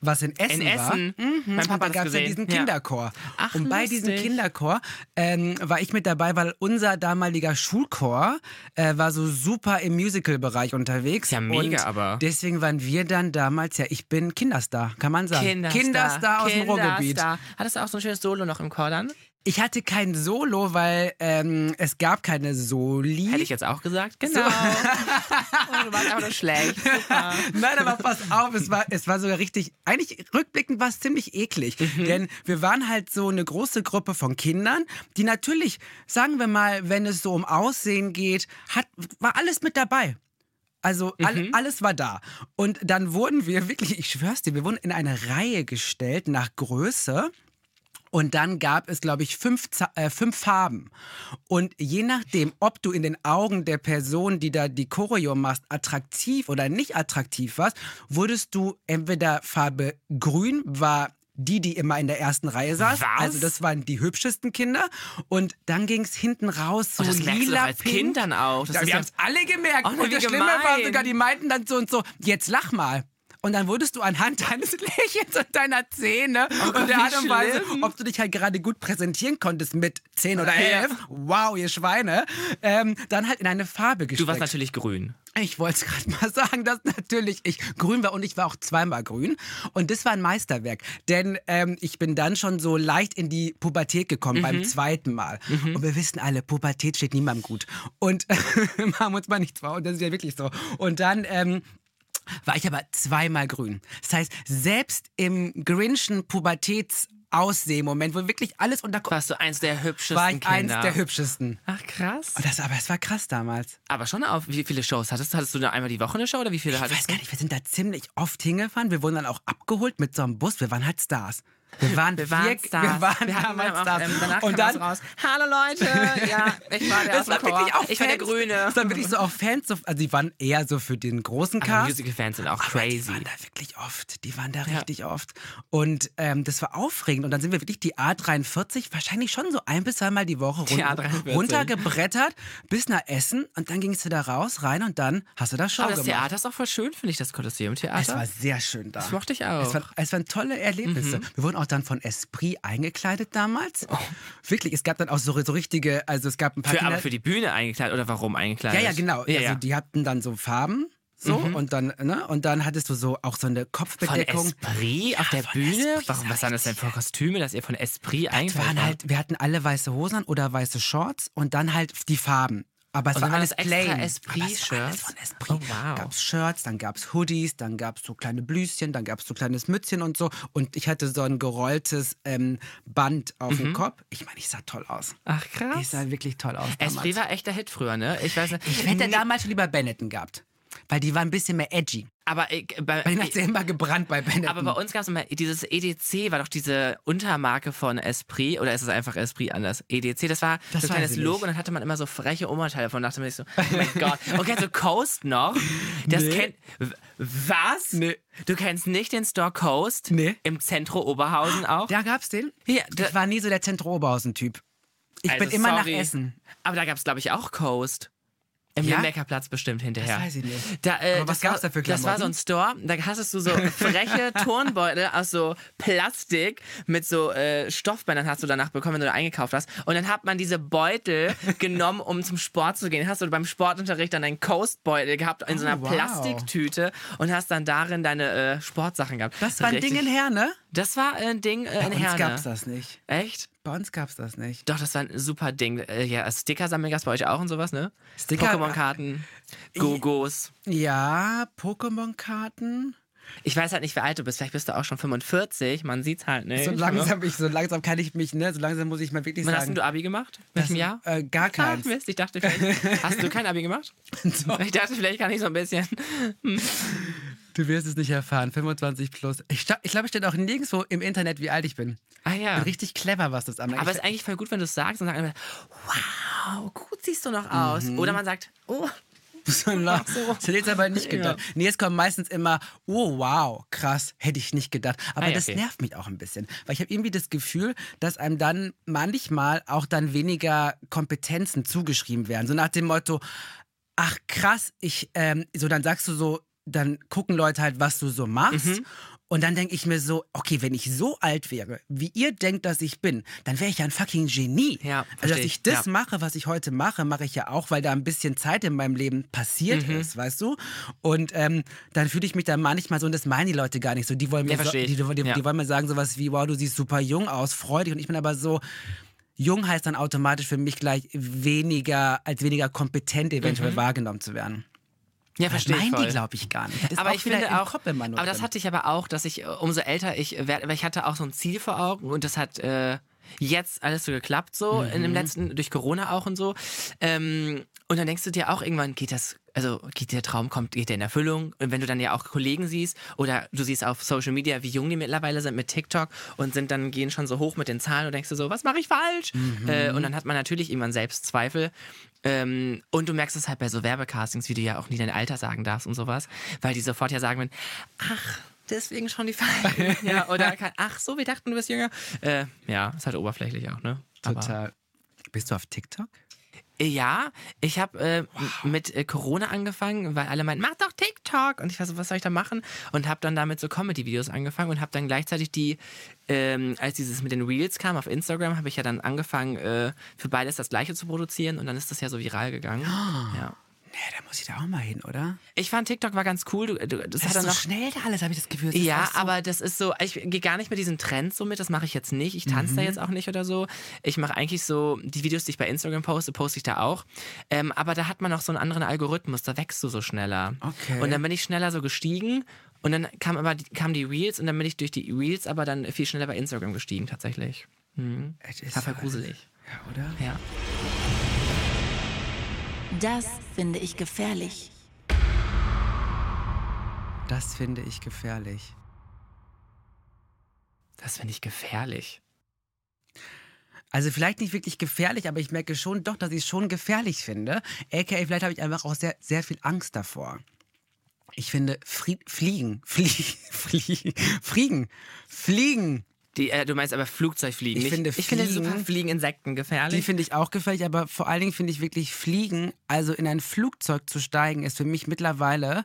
[SPEAKER 4] was in Essen,
[SPEAKER 2] In Essen.
[SPEAKER 4] war. Mhm.
[SPEAKER 2] Mein Papa hat
[SPEAKER 4] gab es ja diesen
[SPEAKER 2] Ja.
[SPEAKER 4] Kinderchor.
[SPEAKER 2] Ach,
[SPEAKER 4] Und bei diesem
[SPEAKER 2] lustig.
[SPEAKER 4] Kinderchor ähm, war ich mit dabei, weil unser damaliger Schulchor äh, war so super im Musical-Bereich unterwegs.
[SPEAKER 2] Ja, mega,
[SPEAKER 4] und
[SPEAKER 2] aber.
[SPEAKER 4] Deswegen waren wir dann damals, ja, ich bin Kinderstar, kann man sagen.
[SPEAKER 2] Kinderstar.
[SPEAKER 4] Kinderstar aus dem Ruhrgebiet.
[SPEAKER 2] Kinderstar. Hattest du auch so ein schönes Solo noch im Chor dann?
[SPEAKER 4] Ich hatte kein Solo, weil ähm, es gab keine Soli.
[SPEAKER 2] Hätte ich jetzt auch gesagt. Genau. oh, du warst einfach nur schlecht. Super.
[SPEAKER 4] Nein, aber pass auf, es war, es war sogar richtig, eigentlich rückblickend war es ziemlich eklig. Denn wir waren halt so eine große Gruppe von Kindern, die natürlich, sagen wir mal, wenn es so um Aussehen geht, hat, war alles mit dabei. Also all, alles war da. Und dann wurden wir wirklich, ich schwör's dir, wir wurden in eine Reihe gestellt nach Größe. Und dann gab es, glaube ich, fünf, äh, fünf Farben. Und je nachdem, ob du in den Augen der Person, die da die Choreo machst, attraktiv oder nicht attraktiv warst, wurdest du entweder Farbe grün, war die, die immer in der ersten Reihe saß.
[SPEAKER 2] Was?
[SPEAKER 4] Also das waren die hübschesten Kinder. Und dann ging es hinten raus so
[SPEAKER 2] Und das
[SPEAKER 4] lila
[SPEAKER 2] als
[SPEAKER 4] pink.
[SPEAKER 2] Kind dann auch. Das ist
[SPEAKER 4] wir
[SPEAKER 2] ja-
[SPEAKER 4] haben es alle gemerkt.
[SPEAKER 2] Oh,
[SPEAKER 4] und das Schlimme war sogar, die meinten dann so und so, jetzt lach mal. Und dann wurdest du anhand deines Lächelns und deiner Zähne
[SPEAKER 2] Oh Gott,
[SPEAKER 4] und der Art und Weise, ob du dich halt gerade gut präsentieren konntest mit 10 oder
[SPEAKER 2] Ja.
[SPEAKER 4] 11, wow, ihr Schweine, ähm, dann halt in eine Farbe
[SPEAKER 2] Du
[SPEAKER 4] gesteckt.
[SPEAKER 2] warst natürlich grün.
[SPEAKER 4] Ich wollte es gerade mal sagen, dass natürlich ich grün war und ich war auch zweimal grün. Und das war ein Meisterwerk. Denn ähm, ich bin dann schon so leicht in die Pubertät gekommen beim zweiten Mal. Und wir wissen alle, Pubertät steht niemandem gut. Und machen wir uns mal nichts vor. Und das ist ja wirklich so. Und dann. Ähm, war ich aber zweimal grün. Das heißt, selbst im Grinchen Pubertäts Aussehmoment, wo wirklich alles unter
[SPEAKER 2] Warst du eins der hübschesten
[SPEAKER 4] war ich eins
[SPEAKER 2] Kinder.
[SPEAKER 4] der hübschesten.
[SPEAKER 2] Ach krass.
[SPEAKER 4] Und das, aber es war krass damals.
[SPEAKER 2] Aber schon auf wie viele Shows hattest du? Hattest du da einmal die Woche eine Show oder wie viele
[SPEAKER 4] Ich
[SPEAKER 2] hattest
[SPEAKER 4] weiß gar nicht, wir sind da ziemlich oft hingefahren. Wir wurden dann auch abgeholt mit so einem Bus. Wir waren halt Stars. Wir waren,
[SPEAKER 2] Wir waren
[SPEAKER 4] vier-
[SPEAKER 2] Stars.
[SPEAKER 4] Wir waren
[SPEAKER 2] Wir
[SPEAKER 4] damals
[SPEAKER 2] auch,
[SPEAKER 4] Stars.
[SPEAKER 2] ähm, danach
[SPEAKER 4] und dann
[SPEAKER 2] raus. Hallo Leute, ja, ich war der
[SPEAKER 4] das war wirklich auch
[SPEAKER 2] Ich war der. Grüne.
[SPEAKER 4] Das waren wirklich so auch Fans. So, also die waren eher so für den großen
[SPEAKER 2] Aber
[SPEAKER 4] Cast.
[SPEAKER 2] Musical-Fans sind auch
[SPEAKER 4] Aber Die
[SPEAKER 2] crazy.
[SPEAKER 4] waren da wirklich oft. Die waren da richtig oft. Und ähm, das war aufregend. Und dann sind wir wirklich die A43, wahrscheinlich schon so ein bis zweimal die Woche
[SPEAKER 2] Die
[SPEAKER 4] run
[SPEAKER 2] A43.
[SPEAKER 4] runtergebrettert bis nach Essen. Und dann gingst du da raus, rein und dann hast du da Show
[SPEAKER 2] Aber das
[SPEAKER 4] gemacht.
[SPEAKER 2] Theater ist auch voll schön, finde ich, das Kolosseum-Theater.
[SPEAKER 4] Es war sehr schön da.
[SPEAKER 2] Das mochte ich auch.
[SPEAKER 4] Es, war, es waren tolle Erlebnisse.
[SPEAKER 2] Mhm.
[SPEAKER 4] Wir wurden auch dann von Esprit eingekleidet damals.
[SPEAKER 2] Oh.
[SPEAKER 4] Wirklich, es gab dann auch so, so richtige, also es gab ein paar
[SPEAKER 2] für,
[SPEAKER 4] Kinder,
[SPEAKER 2] aber für die Bühne eingekleidet oder warum eingekleidet?
[SPEAKER 4] Ja, ja, genau.
[SPEAKER 2] Ja,
[SPEAKER 4] also
[SPEAKER 2] ja.
[SPEAKER 4] die hatten dann so Farben. So,
[SPEAKER 2] Mhm.
[SPEAKER 4] und dann, ne, und dann hattest du so auch so eine
[SPEAKER 2] Von
[SPEAKER 4] Kopfbedeckung.
[SPEAKER 2] Esprit auf der
[SPEAKER 4] von
[SPEAKER 2] Bühne?
[SPEAKER 4] Esprit,
[SPEAKER 2] Warum, was waren das denn für Kostüme, dass ihr von Esprit
[SPEAKER 4] Es
[SPEAKER 2] eingekleidet
[SPEAKER 4] waren halt, wir hatten alle weiße Hosen oder weiße Shorts und dann halt die Farben. Aber es war alles plain.
[SPEAKER 2] Esprit
[SPEAKER 4] war alles
[SPEAKER 2] Shirts?
[SPEAKER 4] von Esprit.
[SPEAKER 2] Oh, wow.
[SPEAKER 4] Gab's Shirts, dann gab's Hoodies, dann gab's so kleine Blüschen, dann gab's so kleines Mützchen und so. Und ich hatte so ein gerolltes ähm, Band auf
[SPEAKER 2] Mhm.
[SPEAKER 4] dem Kopf. Ich meine, ich sah toll aus.
[SPEAKER 2] Ach krass.
[SPEAKER 4] Ich sah wirklich toll aus.
[SPEAKER 2] Esprit
[SPEAKER 4] damals.
[SPEAKER 2] war echt der Hit früher, ne? Ich weiß nicht.
[SPEAKER 4] Ich hätte damals schon lieber Benetton gehabt. Weil die war ein bisschen mehr edgy.
[SPEAKER 2] aber ich, bei,
[SPEAKER 4] Bei denen hat sie immer gebrannt bei Benetton.
[SPEAKER 2] aber bei uns gab es immer dieses EDC, war doch diese Untermarke von Esprit, oder ist es einfach Esprit anders? EDC, das war
[SPEAKER 4] Das
[SPEAKER 2] so ein kleines Logo und dann hatte man immer so freche Oberteile von, dachte man sich so, oh mein Gott. Und kennst du Coast noch? Das
[SPEAKER 4] Nee.
[SPEAKER 2] kennt, was?
[SPEAKER 4] Nee.
[SPEAKER 2] Du kennst nicht den Store Coast?
[SPEAKER 4] Nee.
[SPEAKER 2] Im Zentro Oberhausen auch?
[SPEAKER 4] Da gab's den?
[SPEAKER 2] Ja,
[SPEAKER 4] ich war nie so der Zentro-Oberhausen-Typ. Ich
[SPEAKER 2] Also,
[SPEAKER 4] bin immer
[SPEAKER 2] sorry.
[SPEAKER 4] nach Essen.
[SPEAKER 2] Aber da gab es, glaube ich, auch Coast. Im
[SPEAKER 4] Ja?
[SPEAKER 2] Limbecker-Platz bestimmt hinterher.
[SPEAKER 4] Das weiß ich nicht.
[SPEAKER 2] Da, äh,
[SPEAKER 4] Aber was
[SPEAKER 2] das war-
[SPEAKER 4] gab's da für
[SPEAKER 2] Das war so ein Store, da hattest du so freche Turnbeutel aus so Plastik mit so äh, Stoffbändern hast du danach bekommen, wenn du da eingekauft hast. Und dann hat man diese Beutel genommen, um zum Sport zu gehen. Hast du beim Sportunterricht dann einen Coast-Beutel gehabt in so
[SPEAKER 4] Oh,
[SPEAKER 2] einer
[SPEAKER 4] wow.
[SPEAKER 2] Plastiktüte und hast dann darin deine äh, Sportsachen gehabt.
[SPEAKER 4] Das war ein
[SPEAKER 2] Richtig-
[SPEAKER 4] Ding in Herne?
[SPEAKER 2] Das war ein Ding äh,
[SPEAKER 4] Bei
[SPEAKER 2] in
[SPEAKER 4] uns
[SPEAKER 2] Herne.
[SPEAKER 4] gab's das nicht.
[SPEAKER 2] Echt?
[SPEAKER 4] Bei uns gab's das nicht.
[SPEAKER 2] Doch, das war ein super Ding. Äh, ja, Sticker-Sammeln gab's bei euch auch und sowas, ne?
[SPEAKER 4] Sticker-
[SPEAKER 2] Pokémon-Karten, Gogos.
[SPEAKER 4] Ja, Pokémon-Karten.
[SPEAKER 2] Ich weiß halt nicht, wie alt du bist. Vielleicht bist du auch schon 45. Man sieht's halt nicht.
[SPEAKER 4] So langsam, ich, so langsam kann ich mich, ne? So langsam muss ich mal wirklich
[SPEAKER 2] Wann hast
[SPEAKER 4] sagen.
[SPEAKER 2] denn du Abi gemacht? Welchem Jahr?
[SPEAKER 4] Äh, gar
[SPEAKER 2] Ah,
[SPEAKER 4] keins.
[SPEAKER 2] Mist, ich dachte vielleicht. Hast du kein Abi gemacht? Ich dachte, vielleicht kann ich so ein bisschen.
[SPEAKER 4] Du wirst es nicht erfahren. 25 plus. Ich, sta- ich glaube, es steht auch nirgendwo im Internet, wie alt ich bin.
[SPEAKER 2] Ah ja.
[SPEAKER 4] Richtig clever, was das angeht.
[SPEAKER 2] Aber es ist eigentlich voll gut, wenn du es sagst und sagen, wow, gut siehst du noch aus.
[SPEAKER 4] Mhm.
[SPEAKER 2] Oder man sagt, oh,
[SPEAKER 4] so. Das hätte ich aber nicht gedacht. Nee, es kommt meistens immer, oh wow, krass, hätte ich nicht gedacht. Aber
[SPEAKER 2] Ah, ja,
[SPEAKER 4] das
[SPEAKER 2] okay.
[SPEAKER 4] nervt mich auch ein bisschen. Weil ich habe irgendwie das Gefühl, dass einem dann manchmal auch dann weniger Kompetenzen zugeschrieben werden. So nach dem Motto, ach krass, ich, ähm, so dann sagst du so, dann gucken Leute halt, was du so machst.
[SPEAKER 2] Mhm.
[SPEAKER 4] Und dann denke ich mir so, okay, wenn ich so alt wäre, wie ihr denkt, dass ich bin, dann wäre ich ja ein fucking Genie.
[SPEAKER 2] Ja,
[SPEAKER 4] also, dass ich das
[SPEAKER 2] ja.
[SPEAKER 4] mache, was ich heute mache, mache ich ja auch, weil da ein bisschen Zeit in meinem Leben passiert
[SPEAKER 2] Mhm.
[SPEAKER 4] ist, weißt du? Und ähm, dann fühle ich mich da manchmal so, und das meinen die Leute gar nicht so. Die wollen mir,
[SPEAKER 2] Ja,
[SPEAKER 4] so, die, die, die, wollen mir sagen sowas wie, wow, du siehst super jung aus, freu dich. Und ich bin aber so, jung heißt dann automatisch für mich gleich weniger, als weniger kompetent eventuell wahrgenommen zu werden.
[SPEAKER 2] Ja, verstehe ich
[SPEAKER 4] meinen die, glaube ich, gar nicht. Das
[SPEAKER 2] aber ich finde auch,
[SPEAKER 4] Kopf immer nur
[SPEAKER 2] aber das hatte ich aber auch, dass ich, äh, umso älter ich werde, weil ich hatte auch so ein Ziel vor Augen und das hat äh, jetzt alles so geklappt, so in
[SPEAKER 4] Mhm.
[SPEAKER 2] dem letzten, durch Corona auch und so. Ähm, und dann denkst du dir auch irgendwann, geht das, also geht der Traum, kommt, geht der in Erfüllung? Und wenn du dann ja auch Kollegen siehst oder du siehst auf Social Media, wie jung die mittlerweile sind mit TikTok und sind dann, gehen schon so hoch mit den Zahlen und denkst du so, was mache ich falsch?
[SPEAKER 4] Mhm.
[SPEAKER 2] Äh, und dann hat man natürlich irgendwann Selbstzweifel. Ähm, und du merkst es halt bei so Werbecastings, wie du ja auch nie dein Alter sagen darfst und sowas, weil die sofort ja sagen, würden, ach, deswegen schon die Falten. ja, oder kann, ach so, wir dachten, du bist jünger. Äh, ja, ist halt oberflächlich auch, ne? Aber-
[SPEAKER 4] Total. Bist du auf TikTok?
[SPEAKER 2] ja, ich habe äh, m- mit äh, Corona angefangen, weil alle meinten, mach doch TikTok. Und ich war so, was soll ich da machen? Und habe dann damit so Comedy-Videos angefangen und habe dann gleichzeitig die, ähm, als dieses mit den Reels kam auf Instagram, habe ich ja dann angefangen, äh, für beides das Gleiche zu produzieren. Und dann ist das ja so viral gegangen. Ja.
[SPEAKER 4] Nee, da muss ich da auch mal hin, oder?
[SPEAKER 2] Ich fand TikTok war ganz cool. Du, du, das,
[SPEAKER 4] Das
[SPEAKER 2] hat
[SPEAKER 4] ist
[SPEAKER 2] dann
[SPEAKER 4] so
[SPEAKER 2] noch
[SPEAKER 4] schnell da alles, habe ich das Gefühl. Ist
[SPEAKER 2] Ja,
[SPEAKER 4] so
[SPEAKER 2] aber das ist so, ich gehe gar nicht mit diesen Trends so mit, das mache ich jetzt nicht. Ich tanze
[SPEAKER 4] Mhm.
[SPEAKER 2] da jetzt auch nicht oder so. Ich mache eigentlich so, die Videos, die ich bei Instagram poste, poste ich da auch. Ähm, aber da hat man noch so einen anderen Algorithmus, da wächst du so schneller.
[SPEAKER 4] Okay.
[SPEAKER 2] Und dann bin ich schneller so gestiegen und dann kam aber kamen die Reels und dann bin ich durch die Reels aber dann viel schneller bei Instagram gestiegen tatsächlich. Mhm.
[SPEAKER 4] Ist
[SPEAKER 2] War voll gruselig.
[SPEAKER 4] Ja, oder?
[SPEAKER 2] Ja.
[SPEAKER 1] Das finde ich gefährlich.
[SPEAKER 4] Das finde ich gefährlich.
[SPEAKER 2] Das finde ich gefährlich.
[SPEAKER 4] Also vielleicht nicht wirklich gefährlich, aber ich merke schon doch, dass ich es schon gefährlich finde. AKA, vielleicht habe ich einfach auch sehr, sehr viel Angst davor. Ich finde, Fri Fliegen, Fliegen, Fliegen, Fliegen, Fliegen,
[SPEAKER 2] Die, äh, du meinst aber Flugzeugfliegen.
[SPEAKER 4] Ich
[SPEAKER 2] nicht?
[SPEAKER 4] finde
[SPEAKER 2] ich finde
[SPEAKER 4] Fliegen-
[SPEAKER 2] super Fliegeninsekten
[SPEAKER 4] die
[SPEAKER 2] gefährlich.
[SPEAKER 4] finde ich auch gefährlich, aber vor allen Dingen finde ich wirklich Fliegen, also in ein Flugzeug zu steigen, ist für mich mittlerweile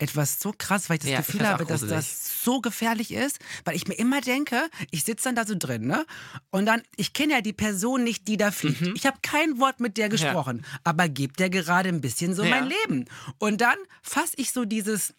[SPEAKER 4] etwas so krass, weil ich das
[SPEAKER 2] Ja,
[SPEAKER 4] Gefühl habe, dass das so gefährlich ist, weil ich mir immer denke, ich sitze dann da so drin, ne? Und dann, ich kenne ja die Person nicht, die da fliegt.
[SPEAKER 2] Mhm.
[SPEAKER 4] Ich habe kein Wort mit der gesprochen, aber gibt der gerade ein bisschen so
[SPEAKER 2] Ja.
[SPEAKER 4] mein Leben. Und dann fasse ich so dieses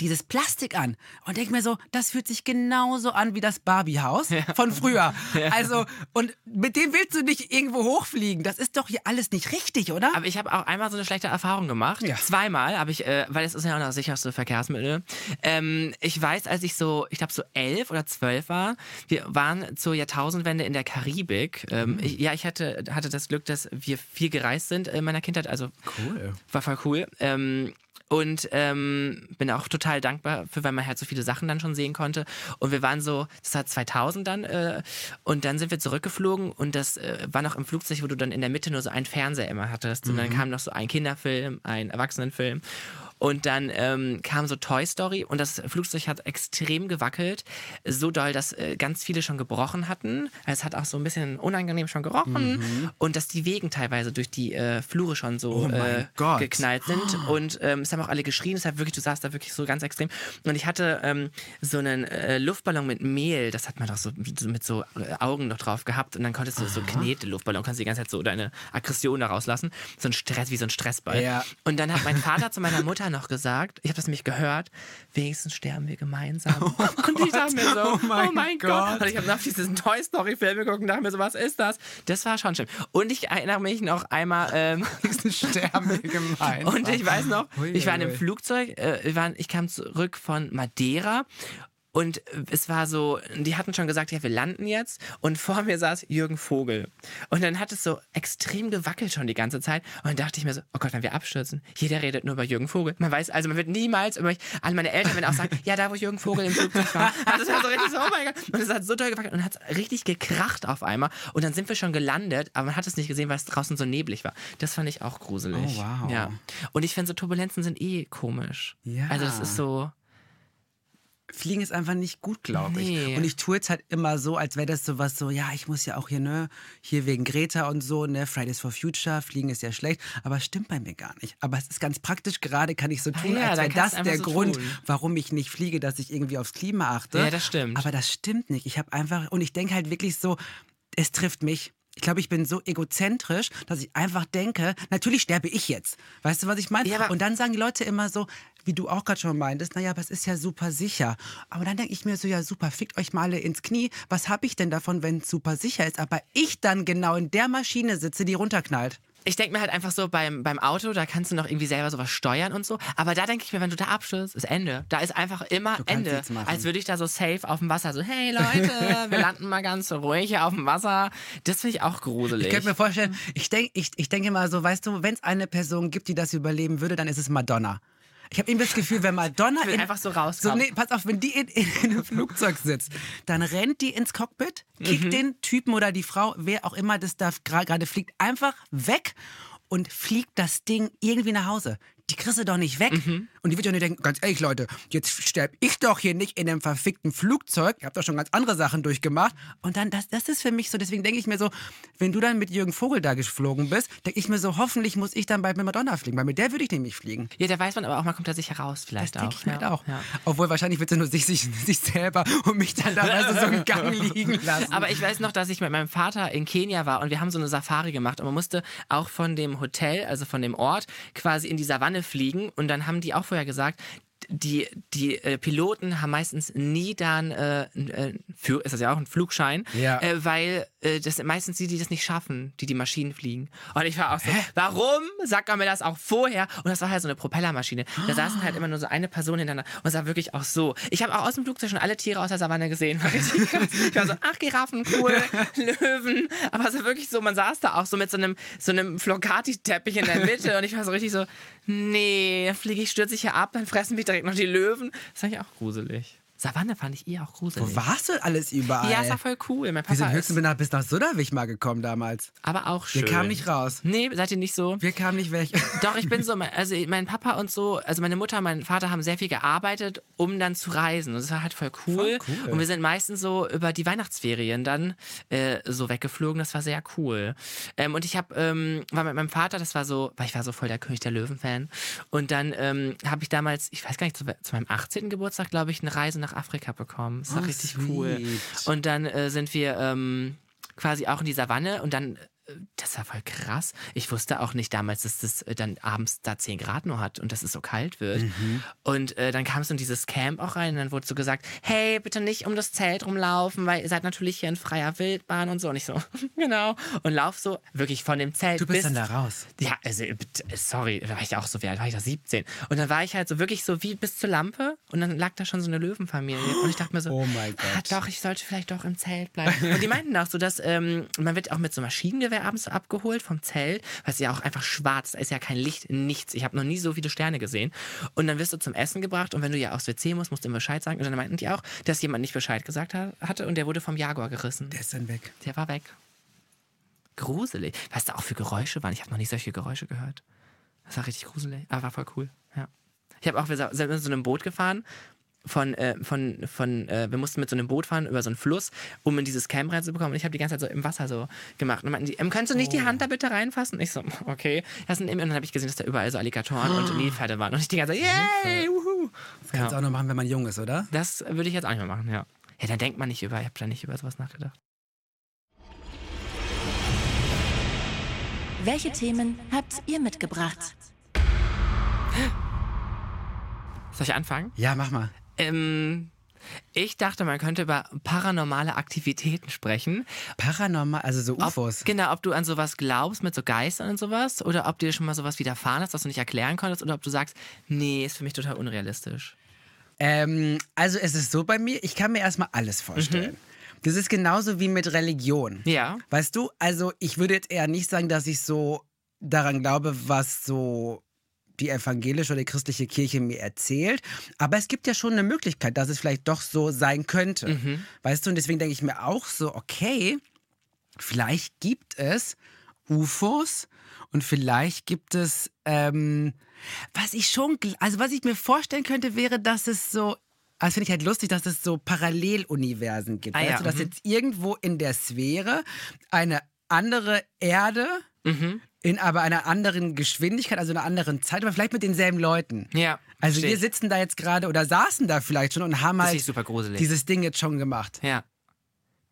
[SPEAKER 4] dieses Plastik an und denke mir so, das fühlt sich genauso an wie das Barbiehaus von früher. Also, und mit dem willst du nicht irgendwo hochfliegen. Das ist doch hier alles nicht richtig, oder?
[SPEAKER 2] Aber ich habe auch einmal so eine schlechte Erfahrung gemacht.
[SPEAKER 4] Ja.
[SPEAKER 2] Zweimal habe ich, äh, weil es ist ja auch noch das sicherste Verkehrsmittel. Ähm, ich weiß, als ich so, ich glaube so elf oder zwölf war, wir waren zur Jahrtausendwende in der Karibik. Ähm, ich, ja, ich hatte, hatte das Glück, dass wir viel gereist sind in meiner Kindheit. Also
[SPEAKER 4] cool.
[SPEAKER 2] war voll cool. Ähm, und ähm, bin auch total dankbar für, weil man halt so viele Sachen dann schon sehen konnte. Und wir waren so, das war 2000 dann, äh, und dann sind wir zurückgeflogen und das äh, war noch im Flugzeug, wo du dann in der Mitte nur so einen Fernseher immer hattest. Und dann kam noch so ein Kinderfilm, ein Erwachsenenfilm. Und dann ähm, kam so Toy Story und das Flugzeug hat extrem gewackelt. So doll, dass äh, ganz viele schon gebrochen hatten. Es hat auch so ein bisschen unangenehm schon gerochen.
[SPEAKER 4] Mhm.
[SPEAKER 2] Und dass die Wegen teilweise durch die äh, Flure schon so
[SPEAKER 4] Oh
[SPEAKER 2] äh, geknallt sind. Und ähm, es haben auch alle geschrien. Es hat wirklich, du saßt da wirklich so ganz extrem. Und ich hatte ähm, so einen äh, Luftballon mit Mehl. Das hat man doch so so mit so äh, Augen noch drauf gehabt. Und dann konntest du so Knete-Luftballon, kannst du die ganze Zeit so deine Aggression da rauslassen. So ein Stress, wie so ein Stressball.
[SPEAKER 4] Ja.
[SPEAKER 2] Und dann hat mein Vater zu meiner Mutter noch gesagt, ich habe das nämlich gehört, wenigstens sterben wir gemeinsam. und ich dachte mir so,
[SPEAKER 4] Oh mein
[SPEAKER 2] oh mein Gott.
[SPEAKER 4] Gott.
[SPEAKER 2] Und ich habe nach diesen Toy Story Film geguckt und dachte mir so, was ist das? Das war schon schlimm. Und ich erinnere mich noch einmal, ähm,
[SPEAKER 4] Sterben wir gemeinsam.
[SPEAKER 2] und ich weiß noch, ich war in einem. Flugzeug, äh, ich kam zurück von Madeira und es war so, die hatten schon gesagt, ja, wir landen jetzt. Und vor mir saß Jürgen Vogel. Und dann hat es so extrem gewackelt schon die ganze Zeit. Und dann dachte ich mir so, oh Gott, wenn wir abstürzen, jeder redet nur über Jürgen Vogel. Man weiß, also man wird niemals über mich, alle meine Eltern werden auch sagen, ja, da wo Jürgen Vogel im Flugzeug war. Also das war so richtig so, oh mein Gott. Und es hat so doll gewackelt und hat richtig gekracht auf einmal. Und dann sind wir schon gelandet, aber man hat es nicht gesehen, weil es draußen so neblig war. Das fand ich auch gruselig.
[SPEAKER 4] Oh, wow.
[SPEAKER 2] Ja. Und ich finde so Turbulenzen sind eh komisch.
[SPEAKER 4] Ja.
[SPEAKER 2] Also das ist so,
[SPEAKER 4] Fliegen ist einfach nicht gut, glaube ich.
[SPEAKER 2] Nee.
[SPEAKER 4] Und ich tue jetzt halt immer so, als wäre das sowas so, ja, ich muss ja auch hier, ne, hier wegen Greta und so, ne, Fridays for Future, Fliegen ist ja schlecht, aber es stimmt bei mir gar nicht. Aber es ist ganz praktisch, gerade kann ich so tun,
[SPEAKER 2] Ah ja,
[SPEAKER 4] als wäre das der
[SPEAKER 2] so
[SPEAKER 4] Grund,
[SPEAKER 2] tun.
[SPEAKER 4] warum ich nicht fliege, dass ich irgendwie aufs Klima achte.
[SPEAKER 2] Ja, das stimmt.
[SPEAKER 4] Aber das stimmt nicht. Ich habe einfach, und ich denke halt wirklich so, es trifft mich. Ich glaube, ich bin so egozentrisch, dass ich einfach denke, natürlich sterbe ich jetzt. Weißt du, was ich meine?
[SPEAKER 2] Ja,
[SPEAKER 4] und dann sagen die Leute immer so, wie du auch gerade schon meintest, naja, aber es ist ja super sicher. Aber dann denke ich mir so, ja super, fickt euch mal alle ins Knie. Was habe ich denn davon, wenn es super sicher ist? Aber ich dann genau in der Maschine sitze, die runterknallt.
[SPEAKER 2] Ich denke mir halt einfach so beim, beim Auto, da kannst du noch irgendwie selber sowas steuern und so. Aber da denke ich mir, wenn du da abstürzt, ist Ende. Da ist einfach immer Ende. Als würde ich da so safe auf dem Wasser so, hey Leute, wir landen mal ganz ruhig hier auf dem Wasser. Das finde ich auch gruselig.
[SPEAKER 4] Ich könnte mir vorstellen, ich, denk, ich, ich denke mal so, weißt du, wenn es eine Person gibt, die das überleben würde, dann ist es Madonna. Ich habe irgendwie das Gefühl, wenn Madonna
[SPEAKER 2] will
[SPEAKER 4] in,
[SPEAKER 2] einfach so rauskommen.
[SPEAKER 4] So, nee, pass auf, wenn die in, in, in einem Flugzeug sitzt, dann rennt die ins Cockpit, kickt
[SPEAKER 2] Mhm.
[SPEAKER 4] den Typen oder die Frau, wer auch immer das da gerade fliegt, einfach weg und fliegt das Ding irgendwie nach Hause. Die kriegst du doch nicht weg.
[SPEAKER 2] Mhm.
[SPEAKER 4] Und die wird ja nicht denken, ganz ehrlich, Leute, jetzt sterb ich doch hier nicht in einem verfickten Flugzeug. Ihr habt doch schon ganz andere Sachen durchgemacht. Und dann, das, das ist für mich so, deswegen denke ich mir so, wenn du dann mit Jürgen Vogel da geflogen bist, denke ich mir so, hoffentlich muss ich dann bald mit Madonna fliegen, weil mit der würde ich nämlich fliegen.
[SPEAKER 2] Ja, da weiß man aber auch, man kommt da sicher raus,
[SPEAKER 4] Das
[SPEAKER 2] vielleicht
[SPEAKER 4] denke
[SPEAKER 2] auch.
[SPEAKER 4] ich halt
[SPEAKER 2] ja.
[SPEAKER 4] auch.
[SPEAKER 2] Ja.
[SPEAKER 4] Obwohl wahrscheinlich wird sie nur sich, sich, sich selber und mich dann da du, so im Gang liegen lassen.
[SPEAKER 2] Aber ich weiß noch, dass ich mit meinem Vater in Kenia war und wir haben so eine Safari gemacht und man musste auch von dem Hotel, also von dem Ort, quasi in die Savanne fliegen und dann haben die auch vorher gesagt, die, die äh, Piloten haben meistens nie dann, äh, äh, für, ist das ja auch ein Flugschein,
[SPEAKER 4] Ja.
[SPEAKER 2] äh, weil äh, das sind meistens die, die das nicht schaffen, die die Maschinen fliegen. Und ich war auch so, warum sagt man mir das auch vorher? Und das war halt so eine Propellermaschine. Da saßen halt immer nur so eine Person hintereinander und es war wirklich auch so. Ich habe auch aus dem Flugzeug schon alle Tiere aus der Savanne gesehen. Ich war so, ach, Giraffen, cool, Löwen. Aber es war wirklich so, man saß da auch so mit so einem, so einem Flocati-Teppich in der Mitte und ich war so richtig so, nee, dann fliege ich, stürze ich hier ab, dann fressen mich direkt noch die Löwen. Das fand ich auch gruselig. Savanne fand ich eh auch gruselig.
[SPEAKER 4] Wo warst du alles überall?
[SPEAKER 2] Ja, es war voll cool. Mein
[SPEAKER 4] wir sind
[SPEAKER 2] Papa
[SPEAKER 4] höchstens
[SPEAKER 2] ist
[SPEAKER 4] bis nach Sudderwich mal gekommen damals.
[SPEAKER 2] aber auch schön.
[SPEAKER 4] Wir kamen nicht raus.
[SPEAKER 2] Nee, seid ihr nicht so?
[SPEAKER 4] Wir kamen nicht weg.
[SPEAKER 2] Doch, ich bin so, also mein Papa und so, also meine Mutter und mein Vater haben sehr viel gearbeitet, um dann zu reisen. Und das war halt voll cool.
[SPEAKER 4] Voll cool.
[SPEAKER 2] Und wir sind meistens so über die Weihnachtsferien dann äh, so weggeflogen. Das war sehr cool. Ähm, und ich habe, ähm, war mit meinem Vater, das war so, weil ich war so voll der König der Löwen-Fan. Und dann ähm, habe ich damals, ich weiß gar nicht, zu, zu meinem 18. Geburtstag, glaube ich, eine Reise nach Afrika bekommen. Das war
[SPEAKER 4] Oh,
[SPEAKER 2] richtig
[SPEAKER 4] sweet.
[SPEAKER 2] cool. Und dann äh, sind wir ähm, quasi auch in die Savanne und dann, äh, das war voll krass. Ich wusste auch nicht damals, dass das äh, dann abends da 10 Grad nur hat und dass es so kalt wird. Und äh, dann kam es in dieses Camp auch rein und dann wurde so gesagt, hey, bitte nicht um das Zelt rumlaufen, weil ihr seid natürlich hier in freier Wildbahn und so. Und ich so, genau. Und lauf so wirklich von dem Zelt
[SPEAKER 4] Du bist
[SPEAKER 2] bis
[SPEAKER 4] dann da raus.
[SPEAKER 2] ja, also, äh, sorry, da war ich auch so, wie alt war ich da? 17. Und dann war ich halt so wirklich so wie bis zur Lampe und dann lag da schon so eine Löwenfamilie. Und ich dachte mir so,
[SPEAKER 4] Oh mein
[SPEAKER 2] ah,
[SPEAKER 4] Gott.
[SPEAKER 2] doch, ich sollte vielleicht doch im Zelt bleiben. Und die meinten auch so, dass ähm, man wird auch mit so Maschinengewehr abends abgeholt vom Zelt, weil es ja auch einfach schwarz, da ist ja kein Licht, nichts. Ich habe noch nie so viele Sterne gesehen. Und dann wirst du zum Essen gebracht und wenn du ja aufs WC musst, musst du ihm Bescheid sagen. Und dann meinten die auch, dass jemand nicht Bescheid gesagt ha- hatte und der wurde vom Jaguar gerissen.
[SPEAKER 4] Der ist dann weg.
[SPEAKER 2] Der war weg. Gruselig. Was da auch für Geräusche waren. Ich habe noch nie solche Geräusche gehört. Das war richtig gruselig. Aber war voll cool. Ja. Ich habe auch, wir sind mit so einem Boot gefahren von, äh, von, von äh, wir mussten mit so einem Boot fahren über so einen Fluss, um in dieses Camp reinzubekommen. Und ich habe die ganze Zeit so im Wasser so gemacht. Und meinten die, ähm, kannst du nicht die Hand da bitte reinfassen? Und ich so, okay. Das sind, und dann habe ich gesehen, dass da überall so Alligatoren und Nilpferde waren. Und ich die ganze Zeit, yay, wuhu.
[SPEAKER 4] Das kannst du auch noch machen, wenn man jung ist, oder?
[SPEAKER 2] Das würde ich jetzt auch nicht mehr machen, ja. Ja, da denkt man nicht über, ich habe da nicht über sowas nachgedacht.
[SPEAKER 1] Welche Themen habt ihr mitgebracht?
[SPEAKER 2] Soll ich anfangen?
[SPEAKER 4] Ja, mach mal.
[SPEAKER 2] Ähm, ich dachte, man könnte über paranormale Aktivitäten sprechen.
[SPEAKER 4] Paranormal, also so UFOs.
[SPEAKER 2] Ob, genau, ob du an sowas glaubst mit so Geistern und sowas oder ob dir schon mal sowas widerfahren ist, was du nicht erklären konntest oder ob du sagst, nee, ist für mich total unrealistisch.
[SPEAKER 4] Ähm, also es ist so bei mir, ich kann mir erstmal alles vorstellen. Das ist genauso wie mit Religion.
[SPEAKER 2] Ja.
[SPEAKER 4] Weißt du, also ich würde jetzt eher nicht sagen, dass ich so daran glaube, was so die evangelische oder die christliche Kirche mir erzählt. Aber es gibt ja schon eine Möglichkeit, dass es vielleicht doch so sein könnte. Weißt du, und deswegen denke ich mir auch so, okay, vielleicht gibt es UFOs und vielleicht gibt es, ähm, was ich schon, also was ich mir vorstellen könnte, wäre, dass es so, das finde ich halt lustig, dass es so Paralleluniversen gibt.
[SPEAKER 2] Ah, ja,
[SPEAKER 4] du, dass
[SPEAKER 2] mhm.
[SPEAKER 4] jetzt irgendwo in der Sphäre eine andere Erde
[SPEAKER 2] Mhm.
[SPEAKER 4] in aber einer anderen Geschwindigkeit, also einer anderen Zeit, aber vielleicht mit denselben Leuten.
[SPEAKER 2] Ja.
[SPEAKER 4] Also wir sitzen da jetzt gerade oder saßen da vielleicht schon und haben halt dieses Ding jetzt schon gemacht.
[SPEAKER 2] ja.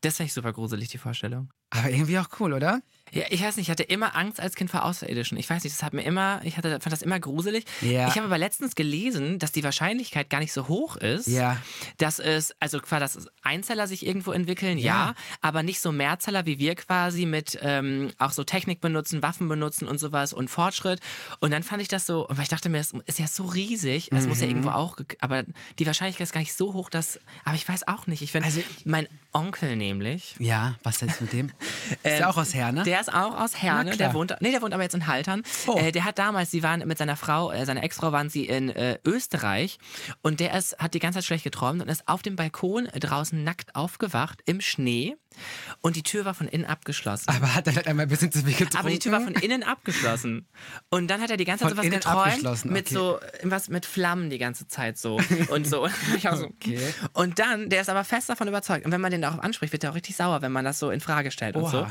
[SPEAKER 2] Das finde ich super gruselig, die Vorstellung.
[SPEAKER 4] Aber irgendwie auch cool, oder?
[SPEAKER 2] Ja, ich weiß nicht, ich hatte immer Angst als Kind vor Außerirdischen. Ich weiß nicht, das hat mir immer, ich hatte, fand das immer gruselig.
[SPEAKER 4] Ja.
[SPEAKER 2] Ich habe aber letztens gelesen, dass die Wahrscheinlichkeit gar nicht so hoch ist,
[SPEAKER 4] Ja.
[SPEAKER 2] dass es, also quasi, dass Einzeller sich irgendwo entwickeln, ja,
[SPEAKER 4] Ja.
[SPEAKER 2] aber nicht so Mehrzeller wie wir quasi mit ähm, auch so Technik benutzen, Waffen benutzen und sowas und Fortschritt. Und dann fand ich das so, weil ich dachte mir, das ist ja so riesig, es muss ja
[SPEAKER 4] Mhm.
[SPEAKER 2] irgendwo auch, aber die Wahrscheinlichkeit ist gar nicht so hoch, dass, aber ich weiß auch nicht. Ich finde,
[SPEAKER 4] Also-
[SPEAKER 2] mein Onkel nämlich,
[SPEAKER 4] Ja, was jetzt mit dem? Ist der auch aus Herne?
[SPEAKER 2] der ist auch aus Herne, der wohnt, nee, der wohnt aber jetzt in Haltern.
[SPEAKER 4] Oh.
[SPEAKER 2] Äh, der hat damals, sie waren mit seiner Frau, äh, seiner Ex-Frau waren sie in äh, Österreich und der ist, hat die ganze Zeit schlecht geträumt und ist auf dem Balkon draußen nackt aufgewacht im Schnee und die Tür war von innen abgeschlossen.
[SPEAKER 4] aber hat er halt einmal ein bisschen zu viel getrunken?
[SPEAKER 2] Aber die Tür war von innen abgeschlossen. Und dann hat er die ganze Zeit
[SPEAKER 4] Von
[SPEAKER 2] sowas
[SPEAKER 4] innen
[SPEAKER 2] geträumt.
[SPEAKER 4] abgeschlossen,
[SPEAKER 2] Mit
[SPEAKER 4] okay.
[SPEAKER 2] so, was mit Flammen die ganze Zeit so. Und so. So.
[SPEAKER 4] Okay.
[SPEAKER 2] Und dann, der ist aber fest davon überzeugt. Und wenn man den darauf anspricht, wird er auch richtig sauer, wenn man das so in Frage stellt und so.
[SPEAKER 4] Oha.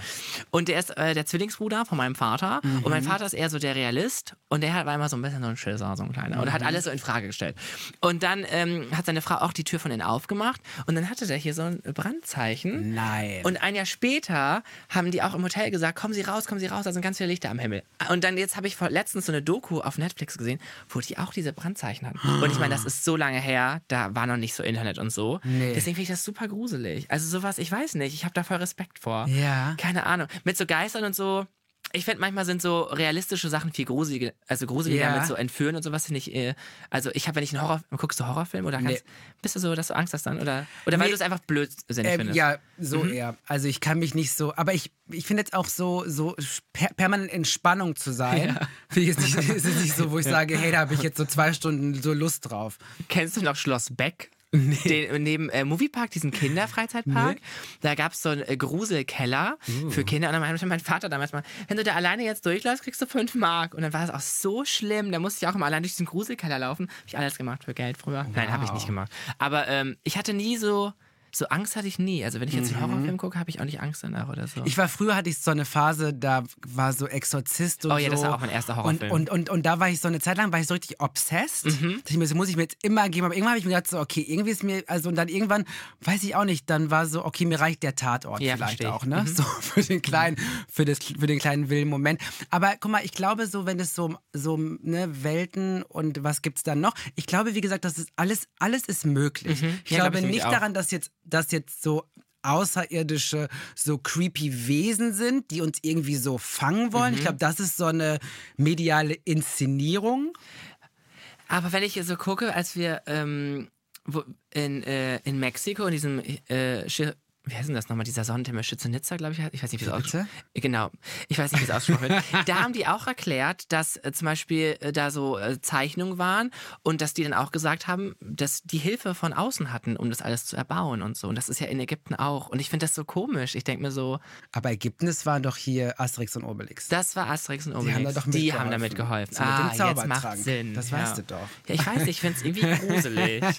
[SPEAKER 2] Und der ist äh, der Zwillingsbruder von meinem Vater. Und
[SPEAKER 4] Mhm.
[SPEAKER 2] mein Vater ist eher so der Realist. Und der war immer so ein bisschen so ein Schisser, so ein kleiner. Und er
[SPEAKER 4] Mhm.
[SPEAKER 2] hat alles so in Frage gestellt. Und dann ähm, hat seine Frau auch die Tür von innen aufgemacht. Und dann hatte der hier so ein Brandzeichen.
[SPEAKER 4] Nein.
[SPEAKER 2] Und ein Jahr später haben die auch im Hotel gesagt, kommen Sie raus, kommen Sie raus, da sind ganz viele Lichter am Himmel. Und dann jetzt habe ich vor letztens so eine Doku auf Netflix gesehen, wo die auch diese Brandzeichen hatten. Und ich meine, das ist so lange her, da war noch nicht so Internet und so.
[SPEAKER 4] Nee.
[SPEAKER 2] Deswegen finde ich das super gruselig. Also sowas, ich weiß nicht, ich habe da voll Respekt vor.
[SPEAKER 4] Ja.
[SPEAKER 2] Keine Ahnung. Mit so Geistern und so. Ich finde, manchmal sind so realistische Sachen viel gruseliger, also gruseliger
[SPEAKER 4] Ja.
[SPEAKER 2] mit so Entführen und sowas finde ich, äh, also ich habe, wenn ich einen Horror, guckst du Horrorfilm oder kannst,
[SPEAKER 4] Nee.
[SPEAKER 2] bist du so, dass du Angst hast dann? Oder, oder weil
[SPEAKER 4] Nee.
[SPEAKER 2] du es einfach blödsinnig
[SPEAKER 4] Ähm,
[SPEAKER 2] findest?
[SPEAKER 4] ja, so
[SPEAKER 2] Mhm.
[SPEAKER 4] eher. Also ich kann mich nicht so, aber ich, ich finde jetzt auch so, so per permanent in Spannung zu sein, finde ich jetzt nicht, ist jetzt nicht so, wo ich sage, hey, da habe ich jetzt so zwei Stunden so Lust drauf.
[SPEAKER 2] Kennst du noch Schloss Beck? Den, neben äh, Moviepark, diesen Kinderfreizeitpark, da gab es so einen äh, Gruselkeller
[SPEAKER 4] Uh.
[SPEAKER 2] für Kinder. Und dann meinte mein Vater damals mal, wenn du da alleine jetzt durchläufst, kriegst du fünf Mark. Und dann war das auch so schlimm. Da musste ich auch immer allein durch diesen Gruselkeller laufen. Habe ich alles gemacht für Geld früher. Nein, habe ich nicht gemacht. Aber ähm, ich hatte nie so, so Angst hatte ich nie. Also wenn ich jetzt einen Horrorfilm gucke, habe ich auch nicht Angst danach oder so.
[SPEAKER 4] Mhm. Ich war früher, hatte ich so eine Phase, da war so Exorzist und
[SPEAKER 2] Oh
[SPEAKER 4] so.
[SPEAKER 2] ja, das war auch mein erster Horrorfilm.
[SPEAKER 4] Und, und, und, und da war ich so eine Zeit lang, war ich so richtig obsessed.
[SPEAKER 2] Mhm.
[SPEAKER 4] Ich mir so, muss ich mir jetzt immer geben. Aber irgendwann habe ich mir gedacht, so, okay, irgendwie ist mir, also und dann irgendwann, weiß ich auch nicht, dann war so, okay, mir reicht der Tatort
[SPEAKER 2] Ja,
[SPEAKER 4] vielleicht
[SPEAKER 2] ich.
[SPEAKER 4] auch, ne? So für den kleinen, für, das, für den kleinen wilden Moment. Aber guck mal, ich glaube so, wenn es so, so ne, Welten und was gibt's dann noch? Ich glaube, wie gesagt, das ist alles, alles ist möglich. Ich
[SPEAKER 2] Ja, glaub
[SPEAKER 4] glaube
[SPEAKER 2] ich nämlich
[SPEAKER 4] nicht daran, dass jetzt, dass jetzt so außerirdische, so creepy Wesen sind, die uns irgendwie so fangen wollen. Ich
[SPEAKER 2] Mhm.
[SPEAKER 4] glaube, das ist so eine mediale Inszenierung.
[SPEAKER 2] Aber wenn ich so gucke, als wir ähm, in, äh, in Mexiko in diesem äh, wie heißt denn das nochmal, dieser Sonnentempel Schütze-Nizza, glaube ich, ich weiß nicht, wie es ausgesprochen Genau, ich weiß nicht, wie es ausgesprochen wird. Da haben die auch erklärt, dass äh, zum Beispiel äh, da so äh, Zeichnungen waren und dass die dann auch gesagt haben, dass die Hilfe von außen hatten, um das alles zu erbauen und so. Und das ist ja in Ägypten auch. Und ich finde das so komisch. Ich denke mir so,
[SPEAKER 4] Aber Ägypten, das waren doch hier Asterix und Obelix.
[SPEAKER 2] das war Asterix und
[SPEAKER 4] Die
[SPEAKER 2] Obelix.
[SPEAKER 4] haben da doch
[SPEAKER 2] die haben damit geholfen.
[SPEAKER 4] So mit dem
[SPEAKER 2] ah, jetzt macht. Sinn.
[SPEAKER 4] Das
[SPEAKER 2] ja.
[SPEAKER 4] weißt du doch.
[SPEAKER 2] Ja, ich weiß, ich finde es irgendwie gruselig. ja.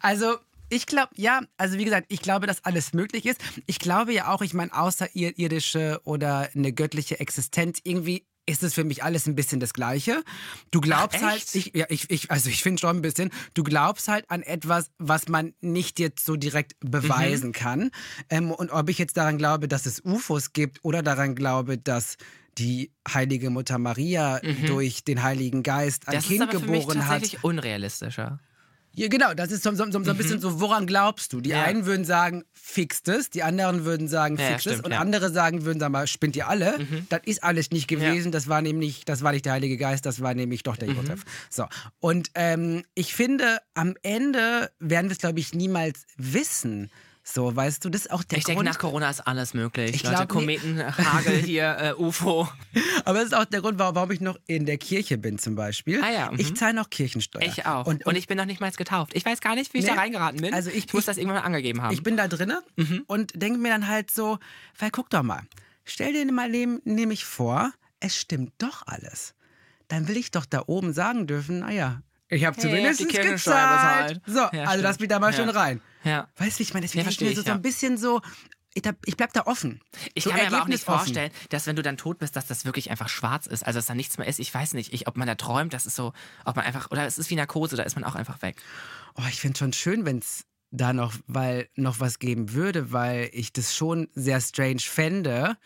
[SPEAKER 4] Also, ich glaube, ja, also wie gesagt, ich glaube, dass alles möglich ist. Ich glaube ja auch, ich meine, außerirdische oder eine göttliche Existenz, irgendwie ist es für mich alles ein bisschen das Gleiche. Du glaubst
[SPEAKER 2] Ach,
[SPEAKER 4] halt, ich, ja, ich, ich, also ich finde schon ein bisschen, du glaubst halt an etwas, was man nicht jetzt so direkt beweisen
[SPEAKER 2] Mhm.
[SPEAKER 4] kann. Ähm, und ob ich jetzt daran glaube, dass es UFOs gibt oder daran glaube, dass die heilige Mutter Maria durch den Heiligen Geist ein
[SPEAKER 2] Mhm. Das ist
[SPEAKER 4] Kind
[SPEAKER 2] aber für mich
[SPEAKER 4] geboren hat.
[SPEAKER 2] tatsächlich unrealistischer.
[SPEAKER 4] Ja, genau, das ist so, so, so, ein bisschen so, woran glaubst du? Die
[SPEAKER 2] Mhm. Ja.
[SPEAKER 4] einen würden sagen, fix das, die anderen würden sagen,
[SPEAKER 2] Ja, ja,
[SPEAKER 4] fix das
[SPEAKER 2] stimmt,
[SPEAKER 4] und.
[SPEAKER 2] Mhm.
[SPEAKER 4] andere sagen, würden sagen, mal, spinnt ihr alle? Das ist alles nicht gewesen, das war nämlich, das war nicht der Heilige Geist, das war nämlich doch der
[SPEAKER 2] Mhm.
[SPEAKER 4] Josef. So, und ähm, ich finde, am Ende werden wir es, glaube ich, niemals wissen. So, weißt du, das ist auch der
[SPEAKER 2] Ich denke,
[SPEAKER 4] Grund.
[SPEAKER 2] nach Corona ist alles möglich.
[SPEAKER 4] Ich
[SPEAKER 2] Leute,
[SPEAKER 4] glaub, nee.
[SPEAKER 2] Kometen, Hagel hier, äh, UFO.
[SPEAKER 4] aber das ist auch der Grund, warum ich noch in der Kirche bin, zum Beispiel.
[SPEAKER 2] Ah ja, mhm.
[SPEAKER 4] Ich zahle noch Kirchensteuer.
[SPEAKER 2] Ich auch.
[SPEAKER 4] Und,
[SPEAKER 2] Und, ich bin noch nicht mal getauft. Ich weiß gar nicht, wie ich
[SPEAKER 4] Nee.
[SPEAKER 2] da reingeraten bin.
[SPEAKER 4] Also ich-
[SPEAKER 2] muss
[SPEAKER 4] ich-
[SPEAKER 2] das irgendwann mal angegeben haben.
[SPEAKER 4] Ich bin da drinne
[SPEAKER 2] Mhm.
[SPEAKER 4] und denke mir dann halt so, weil guck doch mal, stell dir mal nämlich vor, es stimmt doch alles. Dann will ich doch da oben sagen dürfen, naja, ich habe zumindest gezahlt.
[SPEAKER 2] bezahlt.
[SPEAKER 4] So,
[SPEAKER 2] Ja,
[SPEAKER 4] also lass mich da mal
[SPEAKER 2] Ja.
[SPEAKER 4] schön rein.
[SPEAKER 2] ja.
[SPEAKER 4] Weißt du, wie ich meine? Deswegen
[SPEAKER 2] Ja,
[SPEAKER 4] ich mir
[SPEAKER 2] verstehe
[SPEAKER 4] so, so ein bisschen so, ich, ich bleib da offen.
[SPEAKER 2] Ich
[SPEAKER 4] so
[SPEAKER 2] kann mir aber auch nicht
[SPEAKER 4] ergebnisoffen.
[SPEAKER 2] vorstellen, dass wenn du dann tot bist, dass das wirklich einfach schwarz ist. Also dass da nichts mehr ist. Ich weiß nicht, ich, ob man da träumt, das ist so, ob man einfach, oder es ist wie Narkose, da ist man auch einfach weg.
[SPEAKER 4] Oh, ich finde schon schön, wenn es da noch, weil, noch was geben würde, weil ich das schon sehr strange fände,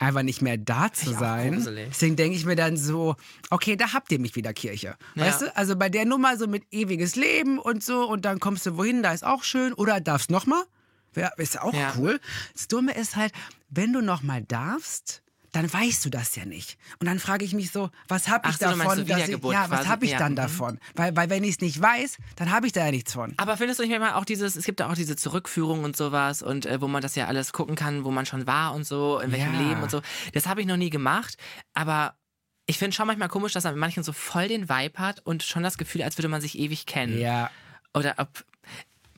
[SPEAKER 4] einfach nicht mehr da zu
[SPEAKER 2] ich
[SPEAKER 4] sein. Deswegen denke ich mir dann so, okay, da habt ihr mich wieder Kirche.
[SPEAKER 2] Ja.
[SPEAKER 4] Weißt du? Also bei der Nummer so mit ewiges Leben und so und dann kommst du wohin, da ist auch schön oder darfst nochmal. Ja, ist ja auch
[SPEAKER 2] Ja.
[SPEAKER 4] cool. Das Dumme ist halt, wenn du nochmal darfst, dann weißt du das ja nicht. Und dann frage ich mich so, was habe ich
[SPEAKER 2] so,
[SPEAKER 4] davon?
[SPEAKER 2] so
[SPEAKER 4] dass ich, ja, was habe ich
[SPEAKER 2] Ja,
[SPEAKER 4] dann
[SPEAKER 2] mhm.
[SPEAKER 4] davon? Weil, weil wenn ich es nicht weiß, dann habe ich da ja nichts von.
[SPEAKER 2] Aber findest du nicht manchmal auch dieses, es gibt ja auch diese Zurückführung und sowas und äh, wo man das ja alles gucken kann, wo man schon war und so, in welchem
[SPEAKER 4] Ja.
[SPEAKER 2] Leben und so. Das habe ich noch nie gemacht, aber ich finde schon manchmal komisch, dass man mit manchen so voll den Vibe hat und schon das Gefühl, als würde man sich ewig kennen.
[SPEAKER 4] Ja,
[SPEAKER 2] Oder ob,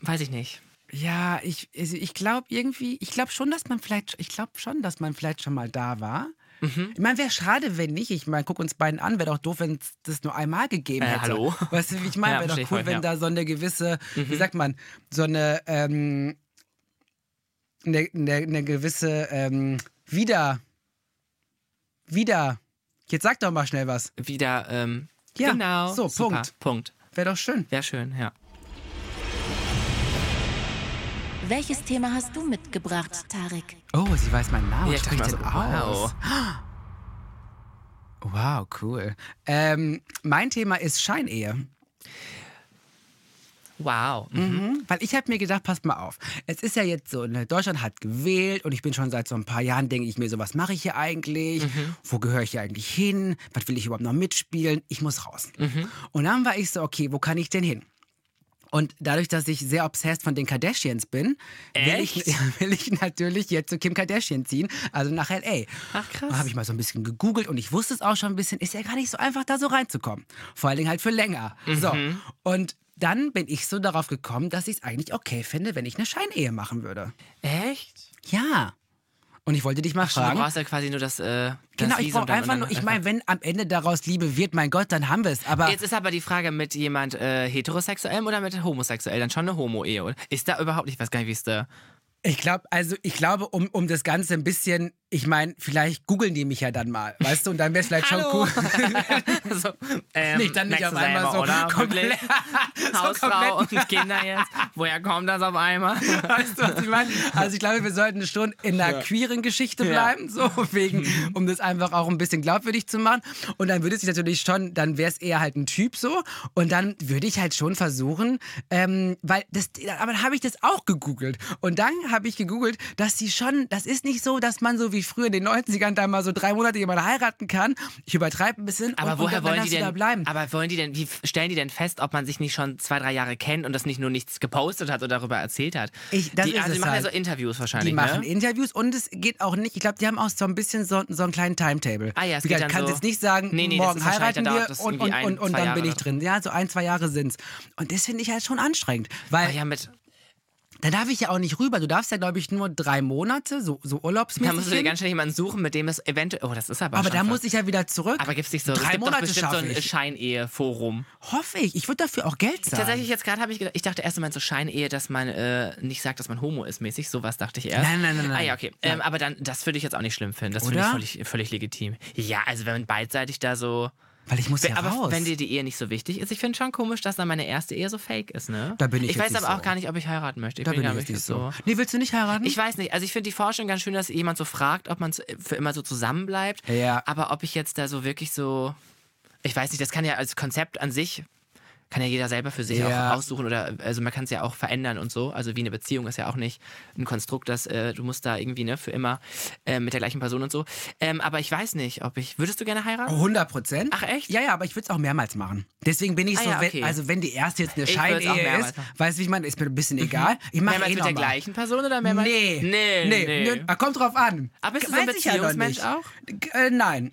[SPEAKER 2] weiß ich nicht.
[SPEAKER 4] Ja, ich, also ich glaube irgendwie, ich glaube schon, dass man vielleicht, ich glaube schon, dass man vielleicht schon mal da war.
[SPEAKER 2] Mhm.
[SPEAKER 4] Ich meine, wäre schade, wenn nicht. Ich meine, guck uns beiden an, wäre doch doof, wenn es das nur einmal gegeben
[SPEAKER 2] Äh,
[SPEAKER 4] hätte.
[SPEAKER 2] hallo?
[SPEAKER 4] Weißt du, wie ich meine? Wäre doch cool,
[SPEAKER 2] voll,
[SPEAKER 4] wenn
[SPEAKER 2] ja. Mhm.
[SPEAKER 4] da so eine gewisse, wie sagt man, so eine, ähm, eine, eine, eine gewisse, ähm, wieder, wieder, jetzt sag doch mal schnell was.
[SPEAKER 2] Wieder, ähm,
[SPEAKER 4] Ja,
[SPEAKER 2] genau.
[SPEAKER 4] so,
[SPEAKER 2] super,
[SPEAKER 4] Punkt.
[SPEAKER 2] Punkt.
[SPEAKER 4] Wäre doch schön.
[SPEAKER 2] Wäre schön, ja.
[SPEAKER 1] Welches Thema hast du mitgebracht, Tarek?
[SPEAKER 4] Oh, sie weiß meinen Namen.
[SPEAKER 2] Ja, ich dachte so,
[SPEAKER 4] aus. Wow, cool. Ähm, mein Thema ist Scheinehe.
[SPEAKER 2] Wow.
[SPEAKER 4] Mhm. Weil ich habe mir gedacht, passt mal auf. Es ist ja jetzt so, ne, Deutschland hat gewählt und ich bin schon seit so ein paar Jahren, denke ich mir so, was mache ich hier eigentlich? Wo gehöre ich hier eigentlich hin? Was will ich überhaupt noch mitspielen? Ich muss raus. Und dann war ich so, okay, wo kann ich denn hin? Und dadurch, dass ich sehr obsessed von den Kardashians bin, will ich, will ich natürlich jetzt zu Kim Kardashian ziehen, also nach L.A.
[SPEAKER 2] Ach, krass.
[SPEAKER 4] Habe ich mal so ein bisschen gegoogelt und ich wusste es auch schon ein bisschen, ist ja gar nicht so einfach, da so reinzukommen. Vor allen Dingen halt für länger. So.
[SPEAKER 2] Mhm.
[SPEAKER 4] Und dann bin ich so darauf gekommen, dass ich es eigentlich okay finde, wenn ich eine Scheinehe machen würde.
[SPEAKER 2] Echt?
[SPEAKER 4] Ja. Und ich wollte dich mal
[SPEAKER 2] du
[SPEAKER 4] fragen.
[SPEAKER 2] brauchst ja quasi nur das, äh, das
[SPEAKER 4] Genau, ich brauche einfach nur, ich meine, wenn am Ende daraus Liebe wird, mein Gott, dann haben wir es. Aber
[SPEAKER 2] Jetzt ist aber die Frage mit jemand äh, heterosexuellem oder mit homosexuell? Dann schon eine Homo-Ehe, oder? Ist da überhaupt nicht, ich weiß gar nicht, wie es da.
[SPEAKER 4] ich glaube, also ich glaube, um, um das Ganze ein bisschen, ich meine, vielleicht googeln die mich ja dann mal, weißt du, und dann wäre es vielleicht schon cool.
[SPEAKER 2] so, ähm,
[SPEAKER 4] Nicht dann nicht auf einmal
[SPEAKER 2] selber,
[SPEAKER 4] so
[SPEAKER 2] oder?
[SPEAKER 4] komplett- so
[SPEAKER 2] Hausfrau
[SPEAKER 4] komplett-
[SPEAKER 2] und Kinder jetzt. Woher kommt das auf einmal?
[SPEAKER 4] Weißt du, was ich meine? Also ich glaube, wir sollten schon in einer queeren Geschichte bleiben, so wegen, um das einfach auch ein bisschen glaubwürdig zu machen. Und dann würde es sich natürlich schon, dann wäre es eher halt ein Typ so. Und dann würde ich halt schon versuchen, ähm, weil das, aber dann habe ich das auch gegoogelt. Und dann habe ich gegoogelt, dass sie schon, das ist nicht so, dass man so wie wie früher in den 90ern da mal so drei Monate jemand heiraten kann. Ich übertreibe ein bisschen.
[SPEAKER 2] Aber
[SPEAKER 4] und,
[SPEAKER 2] woher
[SPEAKER 4] und
[SPEAKER 2] wollen die
[SPEAKER 4] da
[SPEAKER 2] denn?
[SPEAKER 4] bleiben?
[SPEAKER 2] Aber wollen die denn? Wie stellen die denn fest, ob man sich nicht schon zwei, drei Jahre kennt und das nicht nur nichts gepostet hat oder darüber erzählt hat?
[SPEAKER 4] Ich- das
[SPEAKER 2] die,
[SPEAKER 4] ist
[SPEAKER 2] also die
[SPEAKER 4] es
[SPEAKER 2] machen
[SPEAKER 4] halt.
[SPEAKER 2] ja so Interviews wahrscheinlich.
[SPEAKER 4] Die machen
[SPEAKER 2] ne?
[SPEAKER 4] Interviews und es geht auch nicht. Ich glaube, die haben auch so ein bisschen so, so einen kleinen Timetable.
[SPEAKER 2] Ah ja, es
[SPEAKER 4] Wie
[SPEAKER 2] geht dann
[SPEAKER 4] kannst
[SPEAKER 2] so-
[SPEAKER 4] jetzt nicht sagen,
[SPEAKER 2] Nee, nee,
[SPEAKER 4] morgen heiraten
[SPEAKER 2] da
[SPEAKER 4] wir
[SPEAKER 2] das
[SPEAKER 4] und, und,
[SPEAKER 2] ein,
[SPEAKER 4] und, und dann bin
[SPEAKER 2] Jahre
[SPEAKER 4] ich drin. Ja, so ein, zwei Jahre sind's. Und das finde ich halt schon anstrengend. Weil
[SPEAKER 2] Ah ja, mit,
[SPEAKER 4] da darf ich ja auch nicht rüber. Du darfst ja, glaube ich, nur drei Monate, so, so
[SPEAKER 2] da
[SPEAKER 4] urlaubsmäßig.
[SPEAKER 2] musst du dir ganz schnell jemanden suchen, mit dem es eventuell. Oh, das ist aber
[SPEAKER 4] aber da muss ich ja wieder zurück.
[SPEAKER 2] Aber gibt es nicht so.
[SPEAKER 4] Drei
[SPEAKER 2] gibt
[SPEAKER 4] Monate
[SPEAKER 2] doch bestimmt so ein. Scheinehe-Forum.
[SPEAKER 4] Hoffe ich. Ich würde dafür auch Geld zahlen.
[SPEAKER 2] Tatsächlich, jetzt gerade habe ich gedacht, ich dachte erst einmal so Scheinehe, dass man äh, nicht sagt, dass man homo ist, mäßig. Sowas dachte ich erst.
[SPEAKER 4] Nein, nein, nein, nein.
[SPEAKER 2] Ah ja, okay. Ähm, aber dann, das würde ich jetzt auch nicht schlimm finden. Das finde ich völlig, völlig legitim. Ja, also wenn man beidseitig da so.
[SPEAKER 4] Weil ich muss ja
[SPEAKER 2] aber
[SPEAKER 4] raus.
[SPEAKER 2] wenn dir die Ehe nicht so wichtig ist, ich finde schon komisch, dass dann meine erste Ehe so fake ist, ne?
[SPEAKER 4] Da bin ich
[SPEAKER 2] Ich
[SPEAKER 4] jetzt
[SPEAKER 2] weiß
[SPEAKER 4] nicht
[SPEAKER 2] aber auch
[SPEAKER 4] so.
[SPEAKER 2] gar nicht, ob ich heiraten möchte. Ich
[SPEAKER 4] da bin ich jetzt nicht so. Nee, willst du nicht heiraten?
[SPEAKER 2] Ich weiß nicht. Also ich finde die Forschung ganz schön, dass jemand so fragt, ob man für immer so zusammenbleibt.
[SPEAKER 4] Ja.
[SPEAKER 2] Aber ob ich jetzt da so wirklich so. Ich weiß nicht, das kann ja als Konzept an sich. Kann ja jeder selber für sich
[SPEAKER 4] Ja.
[SPEAKER 2] auch aussuchen oder also man kann es ja auch verändern und so. Also wie eine Beziehung ist ja auch nicht ein Konstrukt, dass äh, du musst da irgendwie ne für immer äh, mit der gleichen Person und so. Ähm, aber ich weiß nicht, ob ich würdest du gerne heiraten?
[SPEAKER 4] 100 Prozent.
[SPEAKER 2] Ach, echt?
[SPEAKER 4] Ja, ja, aber ich würde es auch mehrmals machen. Deswegen bin ich
[SPEAKER 2] Ah
[SPEAKER 4] so,
[SPEAKER 2] ja,
[SPEAKER 4] wenn,
[SPEAKER 2] okay.
[SPEAKER 4] also wenn die erste jetzt eine Scheinehe ist, weißt du, wie ich meine, ist mir ein bisschen egal. Ich mache
[SPEAKER 2] mehrmals
[SPEAKER 4] eh
[SPEAKER 2] mit der
[SPEAKER 4] mal.
[SPEAKER 2] gleichen Person oder mehrmals?
[SPEAKER 4] Nee.
[SPEAKER 2] Nee,
[SPEAKER 4] nee.
[SPEAKER 2] nee.
[SPEAKER 4] nee. Kommt drauf an.
[SPEAKER 2] Aber bist du so ein
[SPEAKER 4] ja
[SPEAKER 2] Beziehungsmensch
[SPEAKER 4] nicht.
[SPEAKER 2] auch?
[SPEAKER 4] Äh, nein.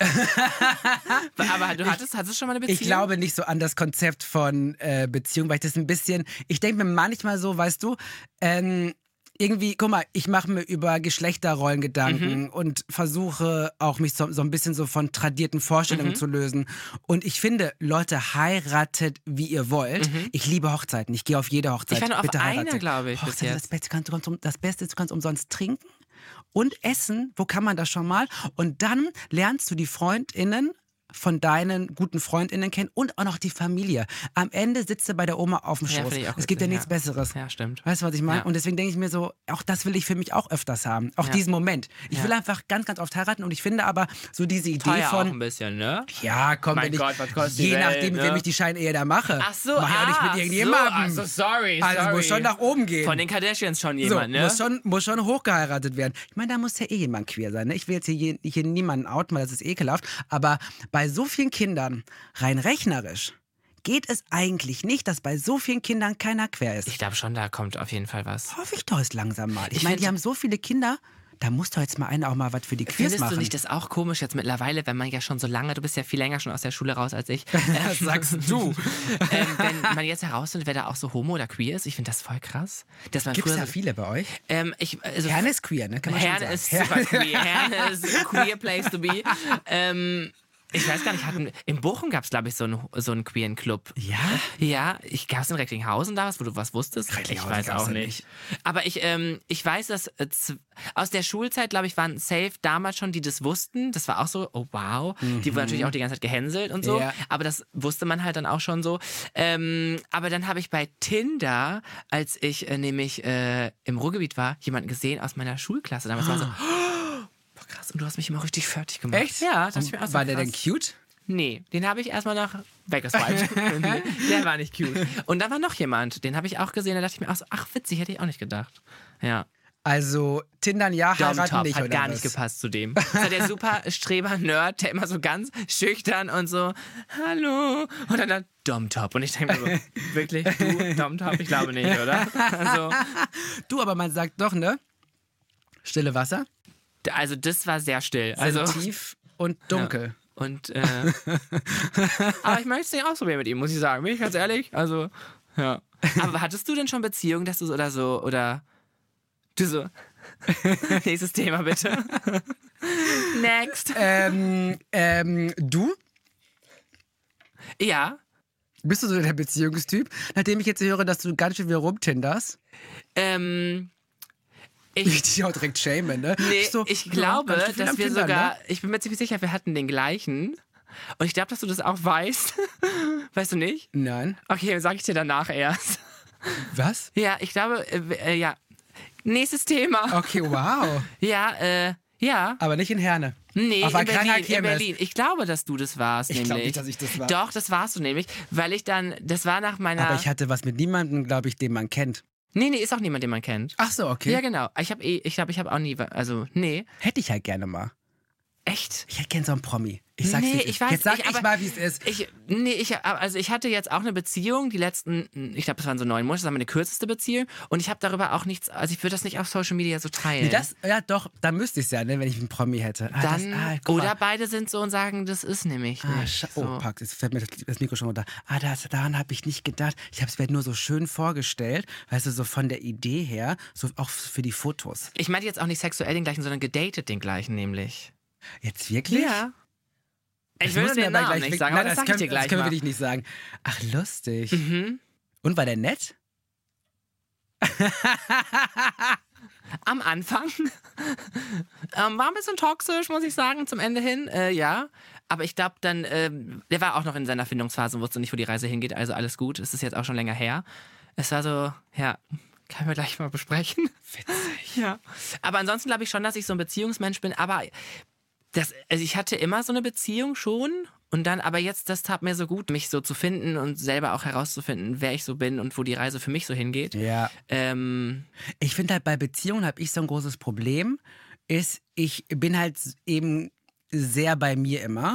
[SPEAKER 2] Aber du hattest, hattest du schon mal eine Beziehung?
[SPEAKER 4] Ich glaube nicht so an das Konzept von äh, Beziehung, weil ich das ein bisschen, ich denke mir manchmal so, weißt du, ähm, irgendwie, guck mal, ich mache mir über Geschlechterrollen Gedanken
[SPEAKER 2] Mhm.
[SPEAKER 4] und versuche auch mich so, so ein bisschen so von tradierten
[SPEAKER 2] Mhm.
[SPEAKER 4] Vorstellungen zu lösen. Und ich finde, Leute, heiratet, wie ihr wollt. Ich liebe Hochzeiten. Ich gehe auf jede Hochzeit.
[SPEAKER 2] Mhm. Ich war nur auf
[SPEAKER 4] Bitte
[SPEAKER 2] einer, glaube ich, bis
[SPEAKER 4] Hochzeit ist
[SPEAKER 2] jetzt.
[SPEAKER 4] das Beste, kannst du, das Beste du kannst umsonst trinken und essen. Wo kann man das schon mal? Und dann lernst du die FreundInnen von deinen guten FreundInnen kennen und auch noch die Familie. Am Ende sitzt du bei der Oma auf dem
[SPEAKER 2] Ja,
[SPEAKER 4] Schoß.
[SPEAKER 2] ich auch
[SPEAKER 4] es gibt ja nichts
[SPEAKER 2] ja.
[SPEAKER 4] Besseres.
[SPEAKER 2] Ja, stimmt.
[SPEAKER 4] Weißt du, was ich meine?
[SPEAKER 2] Ja.
[SPEAKER 4] Und deswegen denke ich mir so, auch das will ich für mich auch öfters haben. Auch
[SPEAKER 2] Ja.
[SPEAKER 4] diesen Moment. Ich
[SPEAKER 2] Ja.
[SPEAKER 4] will einfach ganz, ganz oft heiraten und ich finde aber so diese Idee
[SPEAKER 2] Teuer auch ein
[SPEAKER 4] von,
[SPEAKER 2] bisschen, ne?
[SPEAKER 4] ja, komm,
[SPEAKER 2] Mein
[SPEAKER 4] wenn ich,
[SPEAKER 2] Gott, was kostet
[SPEAKER 4] je
[SPEAKER 2] Welt,
[SPEAKER 4] nachdem, mit
[SPEAKER 2] ne?
[SPEAKER 4] wem ich die Scheinehe da mache.
[SPEAKER 2] Ach so,
[SPEAKER 4] Mach ich auch nicht
[SPEAKER 2] ah,
[SPEAKER 4] mit
[SPEAKER 2] so,
[SPEAKER 4] irgendjemandem.
[SPEAKER 2] also sorry,
[SPEAKER 4] Also
[SPEAKER 2] sorry.
[SPEAKER 4] muss schon nach oben gehen.
[SPEAKER 2] Von den Kardashians schon
[SPEAKER 4] So,
[SPEAKER 2] jemand, ne?
[SPEAKER 4] muss, schon, muss schon hochgeheiratet werden. Ich meine, da muss ja eh jemand queer sein. Ne? Ich will jetzt hier, hier niemanden outen, weil das ist ekelhaft. Aber bei so vielen Kindern, rein rechnerisch, geht es eigentlich nicht, dass bei so vielen Kindern keiner quer ist.
[SPEAKER 2] Ich glaube schon, da kommt auf jeden Fall was.
[SPEAKER 4] Hoffe ich doch jetzt langsam mal. Ich,
[SPEAKER 2] Ich
[SPEAKER 4] meine, die haben so viele Kinder, da muss doch jetzt mal einer auch mal was für die Queers
[SPEAKER 2] Findest
[SPEAKER 4] machen.
[SPEAKER 2] du nicht das auch komisch jetzt mittlerweile, wenn man ja schon so lange, du bist ja viel länger schon aus der Schule raus als ich,
[SPEAKER 4] das sagst du.
[SPEAKER 2] ähm, wenn man jetzt herausfindet, wer da auch so homo oder queer ist, ich finde das voll krass. Dass man
[SPEAKER 4] Gibt es
[SPEAKER 2] früher,
[SPEAKER 4] ja viele bei euch?
[SPEAKER 2] ähm, ich, also,
[SPEAKER 4] Herne ist queer, ne? Kann man
[SPEAKER 2] Herne ist super queer. Herne ist queer place to be. Ähm, ich weiß gar nicht, hatten, in Bochum gab es, glaube ich, so einen, so einen queeren Club.
[SPEAKER 4] Ja?
[SPEAKER 2] Ja, ich gab es in Recklinghausen da was, wo du was wusstest. Ich
[SPEAKER 4] Recklinghausen
[SPEAKER 2] weiß
[SPEAKER 4] gab's
[SPEAKER 2] auch nicht. Aber ich, ähm, ich weiß, dass äh, aus der Schulzeit, glaube ich, waren safe damals schon, die das wussten. Das war auch so, oh wow. Die wurden natürlich auch die ganze Zeit gehänselt und so.
[SPEAKER 4] Mhm. Ja.
[SPEAKER 2] Aber das wusste man halt dann auch schon so. Ähm, aber dann habe ich bei Tinder, als ich äh, nämlich äh, im Ruhrgebiet war, jemanden gesehen aus meiner Schulklasse. Damals war so, boah, krass, und du hast mich immer richtig fertig gemacht.
[SPEAKER 4] Echt?
[SPEAKER 2] Ja, das
[SPEAKER 4] Und
[SPEAKER 2] ich mir auch so
[SPEAKER 4] War der denn cute?
[SPEAKER 2] Nee, den habe ich erstmal nach weggeswiped. der war nicht cute. Und da war noch jemand, den habe ich auch gesehen, da dachte ich mir auch so, ach witzig, hätte ich auch nicht gedacht. Ja.
[SPEAKER 4] Also, Tindern ja, heiraten
[SPEAKER 2] Domtop
[SPEAKER 4] nicht,
[SPEAKER 2] hat gar
[SPEAKER 4] was?
[SPEAKER 2] nicht gepasst zu dem. Das war der super Streber-Nerd, der immer so ganz schüchtern und so, hallo. Und dann dann Domtop. Und ich denke mir so, wirklich, du, Domtop? Ich glaube nicht, oder? Also,
[SPEAKER 4] Du, aber man sagt doch, ne? Stille Wasser,
[SPEAKER 2] also das war sehr still. Also,
[SPEAKER 4] tief und dunkel.
[SPEAKER 2] Und, äh, aber ich möchte es nicht ausprobieren mit ihm, muss ich sagen. Bin ich ganz ehrlich? Also, ja. Aber hattest du denn schon Beziehungen, dass du so oder so, oder du so, nächstes Thema bitte. Next.
[SPEAKER 4] Ähm, ähm, du?
[SPEAKER 2] Ja,
[SPEAKER 4] Bist du so der Beziehungstyp? Nachdem ich jetzt höre, dass du ganz schön wieder rumtinderst,
[SPEAKER 2] ähm,
[SPEAKER 4] ich
[SPEAKER 2] ich,
[SPEAKER 4] dich auch direkt schäme, ne?
[SPEAKER 2] nee,
[SPEAKER 4] so,
[SPEAKER 2] ich
[SPEAKER 4] ja,
[SPEAKER 2] glaube,
[SPEAKER 4] viel
[SPEAKER 2] dass wir
[SPEAKER 4] Tindern,
[SPEAKER 2] sogar,
[SPEAKER 4] Ne?
[SPEAKER 2] ich bin mir ziemlich sicher, wir hatten den gleichen. Und ich glaube, dass du das auch weißt. weißt du nicht?
[SPEAKER 4] Nein.
[SPEAKER 2] Okay, sag ich dir danach erst.
[SPEAKER 4] Was?
[SPEAKER 2] Ja, ich glaube, äh, äh, ja. Nächstes Thema.
[SPEAKER 4] Okay, wow.
[SPEAKER 2] Ja, äh, ja.
[SPEAKER 4] Aber nicht in Herne.
[SPEAKER 2] Nee,
[SPEAKER 4] Auf
[SPEAKER 2] in Berlin, in. Berlin. Ich glaube, dass du das warst,
[SPEAKER 4] Ich
[SPEAKER 2] nämlich.
[SPEAKER 4] nicht, dass ich das war.
[SPEAKER 2] Doch, das warst du nämlich, weil ich dann, das war nach meiner...
[SPEAKER 4] Aber ich hatte was mit niemandem, glaube ich, den man kennt.
[SPEAKER 2] Nee, nee, ist auch niemand, den man kennt.
[SPEAKER 4] Ach so, okay.
[SPEAKER 2] Ja, genau. Ich habe eh, ich glaube, ich habe auch nie, also, nee.
[SPEAKER 4] Hätte ich halt gerne mal.
[SPEAKER 2] Echt?
[SPEAKER 4] Ich hätte gerne so einen Promi. Ich sag's
[SPEAKER 2] nee,
[SPEAKER 4] dir,
[SPEAKER 2] ich weiß
[SPEAKER 4] Jetzt sag
[SPEAKER 2] ich,
[SPEAKER 4] ich, mal, wie es ist.
[SPEAKER 2] Ich, nee, ich, also ich hatte jetzt auch eine Beziehung, die letzten, ich glaube, das waren so neun Monate, das war meine kürzeste Beziehung. Und ich habe darüber auch nichts, also ich würde das nicht auf Social Media so teilen.
[SPEAKER 4] Nee, das, ja doch, da müsste ich es ja, ne, wenn ich einen Promi hätte. Ah,
[SPEAKER 2] Dann,
[SPEAKER 4] das, ah,
[SPEAKER 2] oder beide sind so und sagen, das ist nämlich
[SPEAKER 4] Ah,
[SPEAKER 2] nicht. so.
[SPEAKER 4] Oh, Pax, jetzt fällt mir das, Mikro schon runter. Ah, das, daran habe ich nicht gedacht. Ich habe es mir nur so schön vorgestellt, weißt du, so von der Idee her, so auch für die Fotos.
[SPEAKER 2] Ich meinte jetzt auch nicht sexuell den gleichen, sondern gedatet den gleichen nämlich.
[SPEAKER 4] Jetzt wirklich?
[SPEAKER 2] Ich
[SPEAKER 4] Das
[SPEAKER 2] will den Namen
[SPEAKER 4] gleich-
[SPEAKER 2] nicht sagen,
[SPEAKER 4] Nein,
[SPEAKER 2] aber das, sag ich
[SPEAKER 4] können,
[SPEAKER 2] dir gleich
[SPEAKER 4] Das können wir wirklich nicht sagen. Ach, lustig.
[SPEAKER 2] Mhm.
[SPEAKER 4] Und war der nett?
[SPEAKER 2] Am Anfang ähm, war ein bisschen toxisch, muss ich sagen, zum Ende hin, äh, ja. Aber ich glaube dann, ähm, der war auch noch in seiner Findungsphase und wusste nicht, wo die Reise hingeht, also alles gut. Es ist jetzt auch schon länger her. Es war so, ja, können wir gleich mal besprechen. Witzig. Ja. Aber ansonsten glaube ich schon, dass ich so ein Beziehungsmensch bin, aber das, also ich hatte immer so eine Beziehung schon und dann, aber jetzt, das tat mir so gut, mich so zu finden und selber auch herauszufinden, wer ich so bin und wo die Reise für mich so hingeht.
[SPEAKER 4] Ja.
[SPEAKER 2] Ähm,
[SPEAKER 4] Ich finde halt bei Beziehungen habe ich so ein großes Problem, ist, ich bin halt eben sehr bei mir immer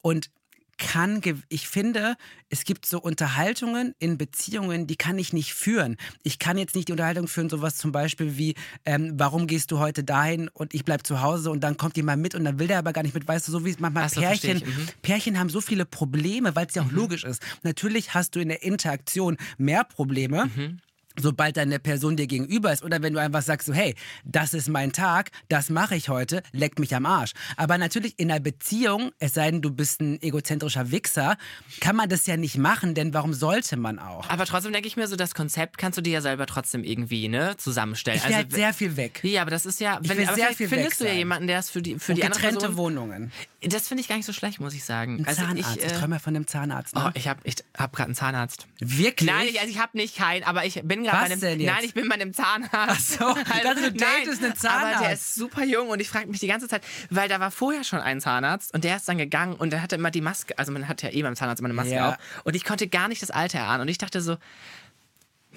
[SPEAKER 4] und kann, ich finde, es gibt so Unterhaltungen in Beziehungen, die kann ich nicht führen. Ich kann jetzt nicht die Unterhaltung führen, sowas zum Beispiel wie, ähm, warum gehst du heute dahin und ich bleib zu Hause und dann kommt jemand mit und dann will der aber gar nicht mit, weißt du, so wie es manchmal
[SPEAKER 2] so,
[SPEAKER 4] Pärchen,
[SPEAKER 2] mhm.
[SPEAKER 4] Pärchen haben so viele Probleme, weil es ja auch logisch ist. Natürlich hast du in der Interaktion mehr Probleme.
[SPEAKER 2] Mhm.
[SPEAKER 4] Sobald deine Person dir gegenüber ist oder wenn du einfach sagst so, hey, das ist mein Tag, das mache ich heute, leck mich am Arsch. Aber natürlich in einer Beziehung, es sei denn, du bist ein egozentrischer Wichser, kann man das ja nicht machen, denn warum sollte man auch?
[SPEAKER 2] Aber trotzdem denke ich mir so, das Konzept kannst du dir ja selber trotzdem irgendwie ne, zusammenstellen.
[SPEAKER 4] Ich will halt sehr viel weg.
[SPEAKER 2] ja, aber das ist ja,
[SPEAKER 4] Ich
[SPEAKER 2] wenn,
[SPEAKER 4] will
[SPEAKER 2] aber
[SPEAKER 4] sehr viel
[SPEAKER 2] findest du ja jemanden, der es für die für
[SPEAKER 4] Und
[SPEAKER 2] die andere
[SPEAKER 4] getrennte
[SPEAKER 2] Person,
[SPEAKER 4] Wohnungen.
[SPEAKER 2] Das finde ich gar nicht so schlecht, muss ich sagen.
[SPEAKER 4] Ein
[SPEAKER 2] also
[SPEAKER 4] Zahnarzt.
[SPEAKER 2] ich,
[SPEAKER 4] Ich,
[SPEAKER 2] äh,
[SPEAKER 4] träume von einem Zahnarzt.
[SPEAKER 2] oh,
[SPEAKER 4] Ne?
[SPEAKER 2] ich habe ich hab gerade einen Zahnarzt.
[SPEAKER 4] Wirklich?
[SPEAKER 2] Nein, ich, also ich habe nicht keinen, aber ich bin gerade
[SPEAKER 4] Was
[SPEAKER 2] bei einem.
[SPEAKER 4] denn jetzt?
[SPEAKER 2] Nein, ich bin bei einem Zahnarzt.
[SPEAKER 4] Ach so, ich dachte, du datest einen
[SPEAKER 2] Aber
[SPEAKER 4] Zahnarzt.
[SPEAKER 2] der ist super jung und ich frage mich die ganze Zeit, weil da war vorher schon ein Zahnarzt und der ist dann gegangen und der hatte immer die Maske, also man hat ja eh beim Zahnarzt immer eine Maske
[SPEAKER 4] Ja.
[SPEAKER 2] auf und ich konnte gar nicht das Alter erahnen und ich dachte so,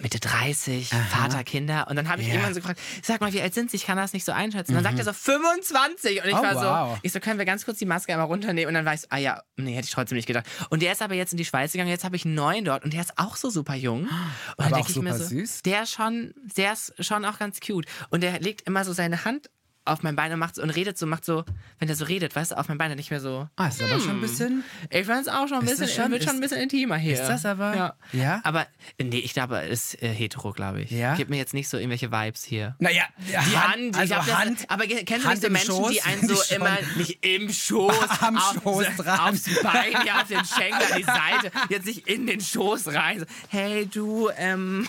[SPEAKER 2] Mitte 30, Vater, Kinder. Und dann habe ich
[SPEAKER 4] Ja. Mhm.
[SPEAKER 2] irgendwann so gefragt, sag mal, wie alt sind sie? Ich kann das nicht so einschätzen. Dann sagt er so 25. Und ich
[SPEAKER 4] Oh,
[SPEAKER 2] war
[SPEAKER 4] wow.
[SPEAKER 2] so, ich so, können wir ganz kurz die Maske einmal runternehmen? Und dann war ich so, ah ja, nee, hätte ich trotzdem nicht gedacht. Und der ist aber jetzt in die Schweiz gegangen, jetzt habe ich einen neuen dort und der ist auch so super jung. Und dann
[SPEAKER 4] Aber
[SPEAKER 2] denke
[SPEAKER 4] auch
[SPEAKER 2] ich mir so,
[SPEAKER 4] süß.
[SPEAKER 2] der ist schon, der ist schon auch ganz cute. Und der legt immer so seine Hand auf mein Bein und macht so und redet so, macht so, wenn der so redet, weißt du, auf mein Bein, dann nicht mehr so.
[SPEAKER 4] Ah, ist aber schon ein bisschen.
[SPEAKER 2] Ich fand es auch schon ein bisschen,
[SPEAKER 4] schon-
[SPEAKER 2] wird schon ein bisschen intimer hier.
[SPEAKER 4] ist das aber-
[SPEAKER 2] Ja.
[SPEAKER 4] Ja?
[SPEAKER 2] Aber, nee, ich glaube, ist äh, hetero, glaube ich.
[SPEAKER 4] Ja?
[SPEAKER 2] Gibt mir jetzt nicht so irgendwelche Vibes hier.
[SPEAKER 4] Naja,
[SPEAKER 2] Die Hand,
[SPEAKER 4] also
[SPEAKER 2] ich glaub,
[SPEAKER 4] Hand.
[SPEAKER 2] das, aber kennst du
[SPEAKER 4] Hand
[SPEAKER 2] nicht so
[SPEAKER 4] im
[SPEAKER 2] Menschen,
[SPEAKER 4] Schoß,
[SPEAKER 2] die einen so immer nicht im Schoß,
[SPEAKER 4] Am
[SPEAKER 2] auf,
[SPEAKER 4] Schoß dran.
[SPEAKER 2] aufs Bein, ja, auf den Schenkel, an die Seite, jetzt nicht in den Schoß rein. So, hey du, ähm,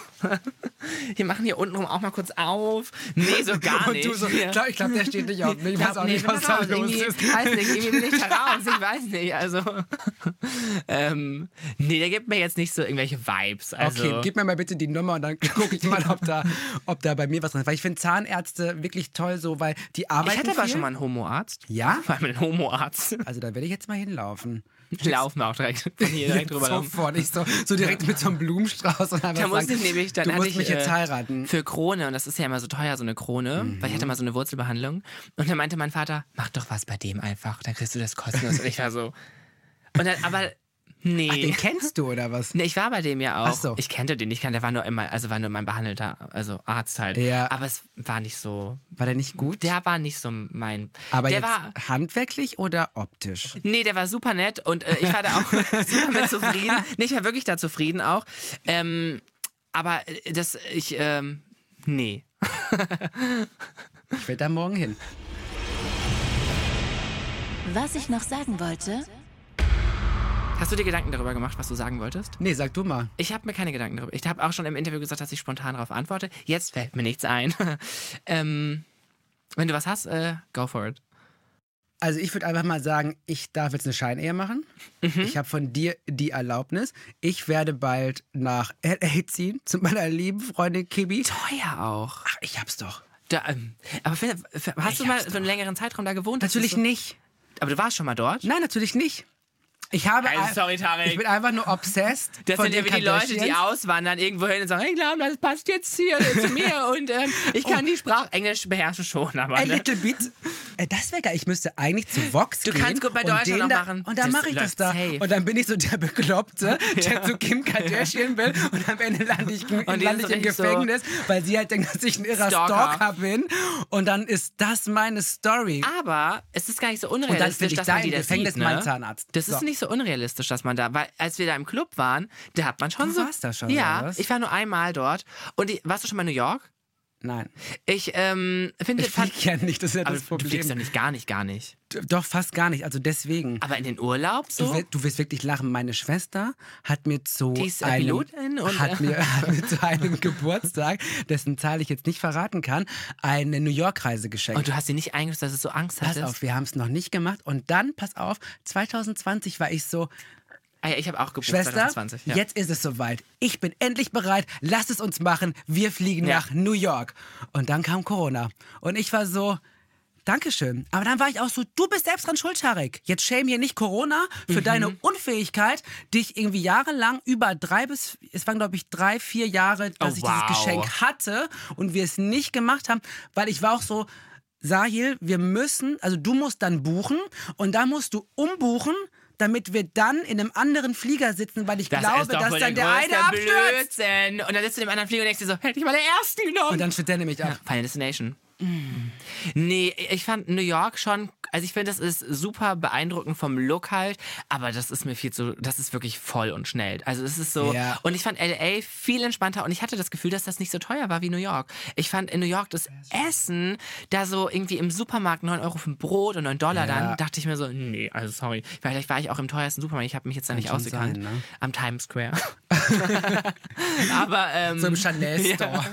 [SPEAKER 2] wir machen hier unten rum auch mal kurz auf. Nee, so gar
[SPEAKER 4] Und
[SPEAKER 2] nicht.
[SPEAKER 4] du so,
[SPEAKER 2] Ja.
[SPEAKER 4] glaube, ich glaub, der steht nicht auf mich. Ich weiß auch
[SPEAKER 2] nee,
[SPEAKER 4] nicht, was
[SPEAKER 2] da
[SPEAKER 4] los ist.
[SPEAKER 2] Weiß nicht, irgendwie bin ich da raus. Ich weiß nicht. Also, ähm, nee, der gibt mir jetzt nicht so irgendwelche Vibes. Also,
[SPEAKER 4] Okay, gib mir mal bitte die Nummer und dann gucke ich mal, ob da, ob da bei mir was drin ist. Weil ich finde Zahnärzte wirklich toll, so, weil die arbeiten
[SPEAKER 2] ich hatte aber
[SPEAKER 4] viel.
[SPEAKER 2] schon mal einen Homoarzt.
[SPEAKER 4] Ja?
[SPEAKER 2] Mal mit einem Homoarzt.
[SPEAKER 4] Also da werde ich jetzt mal hinlaufen.
[SPEAKER 2] Laufen auch direkt von hier direkt drüber.
[SPEAKER 4] Sofort, ich so, so direkt mit so einem Blumenstrauß und einfach
[SPEAKER 2] Da musste ich nämlich, dann
[SPEAKER 4] du
[SPEAKER 2] hatte
[SPEAKER 4] musst
[SPEAKER 2] ich,
[SPEAKER 4] mich jetzt
[SPEAKER 2] äh,
[SPEAKER 4] heiraten.
[SPEAKER 2] Für Krone, und das ist ja immer so teuer, so eine Krone, weil ich hatte mal so eine Wurzelbehandlung. Und dann meinte mein Vater, mach doch was bei dem einfach, dann kriegst du das kostenlos. Und ich war so. Und dann, aber, nee.
[SPEAKER 4] Ach, den kennst du oder was?
[SPEAKER 2] Nee, ich war bei dem ja auch.
[SPEAKER 4] Ach so.
[SPEAKER 2] Ich kannte den nicht, der war nur immer, also war nur mein behandelter, also Arzt halt.
[SPEAKER 4] Ja.
[SPEAKER 2] Aber es war nicht so,
[SPEAKER 4] War der nicht gut?
[SPEAKER 2] der war nicht so mein.
[SPEAKER 4] Aber
[SPEAKER 2] der
[SPEAKER 4] jetzt
[SPEAKER 2] war,
[SPEAKER 4] handwerklich oder optisch?
[SPEAKER 2] Nee, der war super nett und äh, ich war da auch super mit zufrieden. Nee, ich war wirklich da zufrieden auch. Ähm, aber äh, das, ich, ähm, nee.
[SPEAKER 4] Ich will da morgen hin.
[SPEAKER 1] Was ich noch sagen wollte,
[SPEAKER 2] Hast du dir Gedanken darüber gemacht, was du sagen wolltest?
[SPEAKER 4] Nee, sag du mal.
[SPEAKER 2] Ich habe mir keine Gedanken darüber. Ich habe auch schon im Interview gesagt, dass ich spontan darauf antworte. Jetzt fällt mir nichts ein. ähm, wenn du was hast, äh, go for it.
[SPEAKER 4] Also ich würde einfach mal sagen, ich darf jetzt eine Scheinehe machen.
[SPEAKER 2] Mhm.
[SPEAKER 4] Ich habe von dir die Erlaubnis. Ich werde bald nach LA ziehen zu meiner lieben Freundin Kibi.
[SPEAKER 2] Teuer auch.
[SPEAKER 4] Ach, ich hab's doch.
[SPEAKER 2] Da, ähm, aber hast
[SPEAKER 4] Ich
[SPEAKER 2] du mal so einen längeren Zeitraum da gewohnt?
[SPEAKER 4] Natürlich
[SPEAKER 2] so,
[SPEAKER 4] nicht.
[SPEAKER 2] Aber du warst schon mal dort?
[SPEAKER 4] Nein, natürlich nicht. Ich habe
[SPEAKER 2] Also, sorry, Tarek.
[SPEAKER 4] Ich bin einfach nur obsessed.
[SPEAKER 2] Das
[SPEAKER 4] von
[SPEAKER 2] sind ja wie die Leute, die auswandern irgendwo hin und sagen, ich glaube, das passt jetzt hier zu mir und ähm, ich kann die Sprache, Englisch beherrsche schon, aber
[SPEAKER 4] A
[SPEAKER 2] ne?
[SPEAKER 4] little bit. Äh, Das wäre geil. Ich müsste eigentlich zu Vox
[SPEAKER 2] Du
[SPEAKER 4] gehen.
[SPEAKER 2] kannst gut bei
[SPEAKER 4] und
[SPEAKER 2] Deutschland noch
[SPEAKER 4] da,
[SPEAKER 2] machen.
[SPEAKER 4] Und dann mache ich das da.
[SPEAKER 2] safe.
[SPEAKER 4] Und dann bin ich so der Bekloppte, der zu Kim Kardashian will. Und am Ende lande ich,
[SPEAKER 2] die
[SPEAKER 4] lande ich im
[SPEAKER 2] richtig so-
[SPEAKER 4] Gefängnis, weil sie halt denkt, dass ich ein irrer
[SPEAKER 2] Stalker.
[SPEAKER 4] Stalker. bin. Und dann ist das meine Story.
[SPEAKER 2] Aber es ist gar nicht so unrealistisch, dass
[SPEAKER 4] da
[SPEAKER 2] man die das
[SPEAKER 4] Gefängnis
[SPEAKER 2] sieht, ne?
[SPEAKER 4] Zahnarzt.
[SPEAKER 2] Das
[SPEAKER 4] So.
[SPEAKER 2] ist nicht so unrealistisch, dass man da, weil als wir da im Club waren, da hat man schon
[SPEAKER 4] Du
[SPEAKER 2] so.
[SPEAKER 4] warst da schon,
[SPEAKER 2] Ja,
[SPEAKER 4] oder was?
[SPEAKER 2] ich war nur einmal dort. Und die, warst du schon mal in New York?
[SPEAKER 4] Nein.
[SPEAKER 2] Ich ähm, finde,
[SPEAKER 4] Ich fliege ja nicht, das ist ja
[SPEAKER 2] aber
[SPEAKER 4] das
[SPEAKER 2] du fliegst doch
[SPEAKER 4] Problem.
[SPEAKER 2] nicht, gar nicht, gar nicht.
[SPEAKER 4] Doch, fast gar nicht. Also deswegen.
[SPEAKER 2] Aber in den Urlaub
[SPEAKER 4] Du,
[SPEAKER 2] so?
[SPEAKER 4] wi- du wirst wirklich lachen. Meine Schwester hat mir zu
[SPEAKER 2] Die ist,
[SPEAKER 4] einem,
[SPEAKER 2] Pilotin und-
[SPEAKER 4] hat mir, hat mir zu einem Geburtstag, dessen Zahl ich jetzt nicht verraten kann, eine New York-Reise geschenkt.
[SPEAKER 2] Und du hast sie nicht eingeschätzt, dass du so Angst
[SPEAKER 4] pass
[SPEAKER 2] hattest?
[SPEAKER 4] auf, wir haben es noch nicht gemacht. Und dann, pass auf, 2020 war ich so,
[SPEAKER 2] Ah, ja, ich habe auch gebucht
[SPEAKER 4] Schwester,
[SPEAKER 2] 2020. Ja.
[SPEAKER 4] jetzt ist es soweit. Ich bin endlich bereit. Lass es uns machen. Wir fliegen
[SPEAKER 2] Ja.
[SPEAKER 4] nach New York. Und dann kam Corona. Und ich war so, Dankeschön. Aber dann war ich auch so, du bist selbst dran schuld, Tarek. Jetzt shame hier nicht Corona
[SPEAKER 2] Mhm.
[SPEAKER 4] für deine Unfähigkeit, dich irgendwie jahrelang über drei bis, es waren glaube ich drei, vier Jahre, dass
[SPEAKER 2] Oh,
[SPEAKER 4] ich
[SPEAKER 2] wow.
[SPEAKER 4] dieses Geschenk hatte und wir es nicht gemacht haben, weil ich war auch so, Sahil, wir müssen, also du musst dann buchen und dann musst du umbuchen, damit wir dann in einem anderen Flieger sitzen, weil ich
[SPEAKER 2] Das
[SPEAKER 4] glaube, dass dann
[SPEAKER 2] der
[SPEAKER 4] der eine abstürzt.
[SPEAKER 2] Blödsinn. Und dann sitzt du in dem anderen Flieger und denkst dir so, hätte ich mal den ersten genommen.
[SPEAKER 4] Und dann stürzt der nämlich ab.
[SPEAKER 2] Final Destination. Nee, ich fand New York schon, also ich finde, das ist super beeindruckend vom Look halt, aber das ist mir viel zu, das ist wirklich voll und schnell. Also es ist so,
[SPEAKER 4] Ja.
[SPEAKER 2] und ich fand LA viel entspannter und ich hatte das Gefühl, dass das nicht so teuer war wie New York. Ich fand in New York das Essen, da so irgendwie im Supermarkt 9 Euro für ein Brot und 9 Dollar
[SPEAKER 4] Ja.
[SPEAKER 2] dann, dachte ich mir so, nee, also sorry. Vielleicht war ich auch im teuersten Supermarkt, ich habe mich jetzt da nicht ausgekannt.
[SPEAKER 4] sein, ne?
[SPEAKER 2] Am Times Square. aber, ähm,
[SPEAKER 4] So im Chanel Store.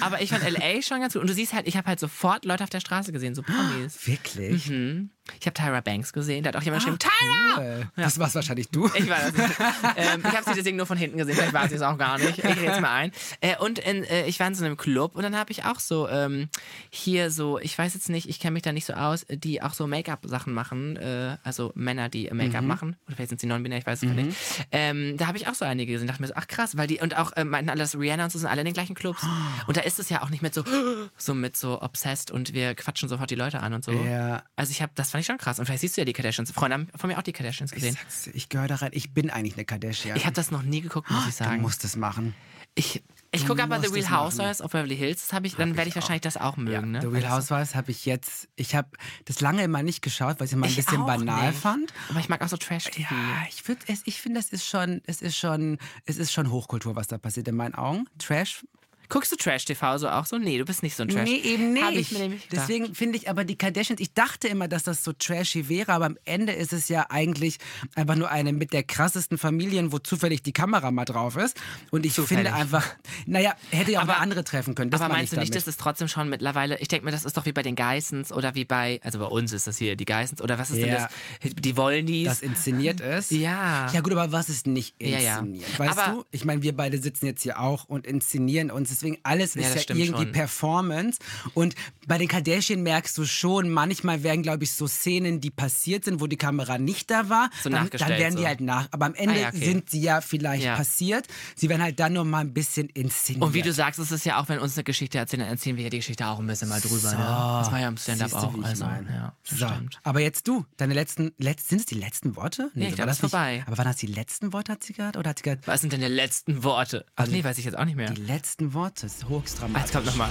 [SPEAKER 2] aber ich fand LA schon ganz gut. Und du siehst halt, ich habe halt sofort Leute auf der Straße gesehen, so Promis.
[SPEAKER 4] Wirklich? Mm-hmm.
[SPEAKER 2] Ich habe Tyra Banks gesehen, da hat auch jemand geschrieben, Tyra!
[SPEAKER 4] Äh, Das war's wahrscheinlich du.
[SPEAKER 2] Ich war das nicht. ähm, ich habe sie deswegen nur von hinten gesehen, vielleicht war sie es auch gar nicht. Ich rede jetzt mal ein. Äh, und in, äh, ich war in so einem Club und dann habe ich auch so ähm, hier so, ich weiß jetzt nicht, ich kenne mich da nicht so aus, die auch so Make-up-Sachen machen, äh, also Männer, die Make-up machen. Oder vielleicht sind sie non-binär, ich weiß es nicht. Ähm, da habe ich auch so einige gesehen, dachte mir so, ach krass, weil die, und auch äh, meinten alle, dass Rihanna und so sind alle in den gleichen Clubs. Und da ist es ja auch nicht mit so, so mit so obsessed und wir quatschen sofort die Leute an und so.
[SPEAKER 4] Ja.
[SPEAKER 2] Also ich habe, das fand ich schon krass. Und vielleicht siehst du ja die Kardashians. Freunde haben von mir auch die Kardashians
[SPEAKER 4] Ich,
[SPEAKER 2] gesehen.
[SPEAKER 4] dir, ich gehöre da rein. Ich bin eigentlich eine Kardashian.
[SPEAKER 2] Ich habe das noch nie geguckt, muss ich
[SPEAKER 4] du
[SPEAKER 2] sagen.
[SPEAKER 4] musst es machen.
[SPEAKER 2] Ich, ich
[SPEAKER 4] Du
[SPEAKER 2] gucke aber The Real. Housewives of Beverly Hills. Das hab ich, dann werde ich wahrscheinlich das auch mögen. ne?
[SPEAKER 4] The Real
[SPEAKER 2] das-
[SPEAKER 4] Housewives habe ich jetzt, ich habe das lange immer nicht geschaut, weil ich es immer ein
[SPEAKER 2] Ich
[SPEAKER 4] bisschen banal
[SPEAKER 2] nicht.
[SPEAKER 4] fand.
[SPEAKER 2] Aber ich mag auch so Trash-TV.
[SPEAKER 4] Ja, ich würde es, ich finde, das ist schon, es ist schon, es ist schon Hochkultur, was da passiert in meinen Augen. Trash.
[SPEAKER 2] Guckst du Trash-TV so auch so? Nee, du bist nicht so ein Trash.
[SPEAKER 4] Nee, eben nicht.
[SPEAKER 2] Hab ich mir nämlich gedacht.
[SPEAKER 4] Deswegen finde ich aber die Kardashians, ich dachte immer, dass das so trashy wäre, aber am Ende ist es ja eigentlich einfach nur eine mit der krassesten Familien, wo zufällig die Kamera mal drauf ist. Und ich
[SPEAKER 2] Zufällig.
[SPEAKER 4] finde einfach, naja, hätte ja auch
[SPEAKER 2] Aber-
[SPEAKER 4] andere treffen können. Das
[SPEAKER 2] aber meinst du nicht, dass es trotzdem schon mittlerweile, ich denke mir, das ist doch wie bei den Geissens oder wie bei, also bei uns ist das hier die Geissens oder was ist denn
[SPEAKER 4] Ja.
[SPEAKER 2] das? Die Wollnies.
[SPEAKER 4] das inszeniert ist.
[SPEAKER 2] Ja.
[SPEAKER 4] Ja gut, aber was ist nicht
[SPEAKER 2] Ja, ja.
[SPEAKER 4] inszeniert? Weißt
[SPEAKER 2] Aber-
[SPEAKER 4] du? Ich meine, wir beide sitzen jetzt hier auch und inszenieren uns. Deswegen alles
[SPEAKER 2] Ja,
[SPEAKER 4] ist ja irgendwie
[SPEAKER 2] schon.
[SPEAKER 4] Performance. Und bei den Kardashian merkst du schon, manchmal werden, glaube ich, so Szenen, die passiert sind, wo die Kamera nicht da war.
[SPEAKER 2] So
[SPEAKER 4] dann, dann werden die
[SPEAKER 2] so.
[SPEAKER 4] halt nach. Aber am Ende
[SPEAKER 2] Ah, ja, okay.
[SPEAKER 4] sind sie ja vielleicht
[SPEAKER 2] Ja.
[SPEAKER 4] passiert. Sie werden halt dann nur mal ein bisschen inszeniert.
[SPEAKER 2] und wie du sagst, es ist ja auch, wenn uns eine Geschichte erzählen, dann erzählen wir ja die Geschichte auch ein bisschen mal drüber. Ne? Das war ja im Stand-Up
[SPEAKER 4] du,
[SPEAKER 2] auch.
[SPEAKER 4] ich
[SPEAKER 2] Also, ja,
[SPEAKER 4] so,
[SPEAKER 2] stimmt.
[SPEAKER 4] aber jetzt du, deine letzten, letzt, sind es die letzten Worte?
[SPEAKER 2] Nee, ich
[SPEAKER 4] war
[SPEAKER 2] glaub,
[SPEAKER 4] das
[SPEAKER 2] es ist vorbei.
[SPEAKER 4] Aber waren das die letzten Worte, hat sie gerade? Oder hat sie gerade
[SPEAKER 2] Was sind denn die letzten Worte? Ach nee, weiß ich jetzt auch nicht mehr.
[SPEAKER 4] die letzten Worte? Das ist höchst
[SPEAKER 2] Ah,
[SPEAKER 4] dramatisch.
[SPEAKER 2] Jetzt kommt nochmal.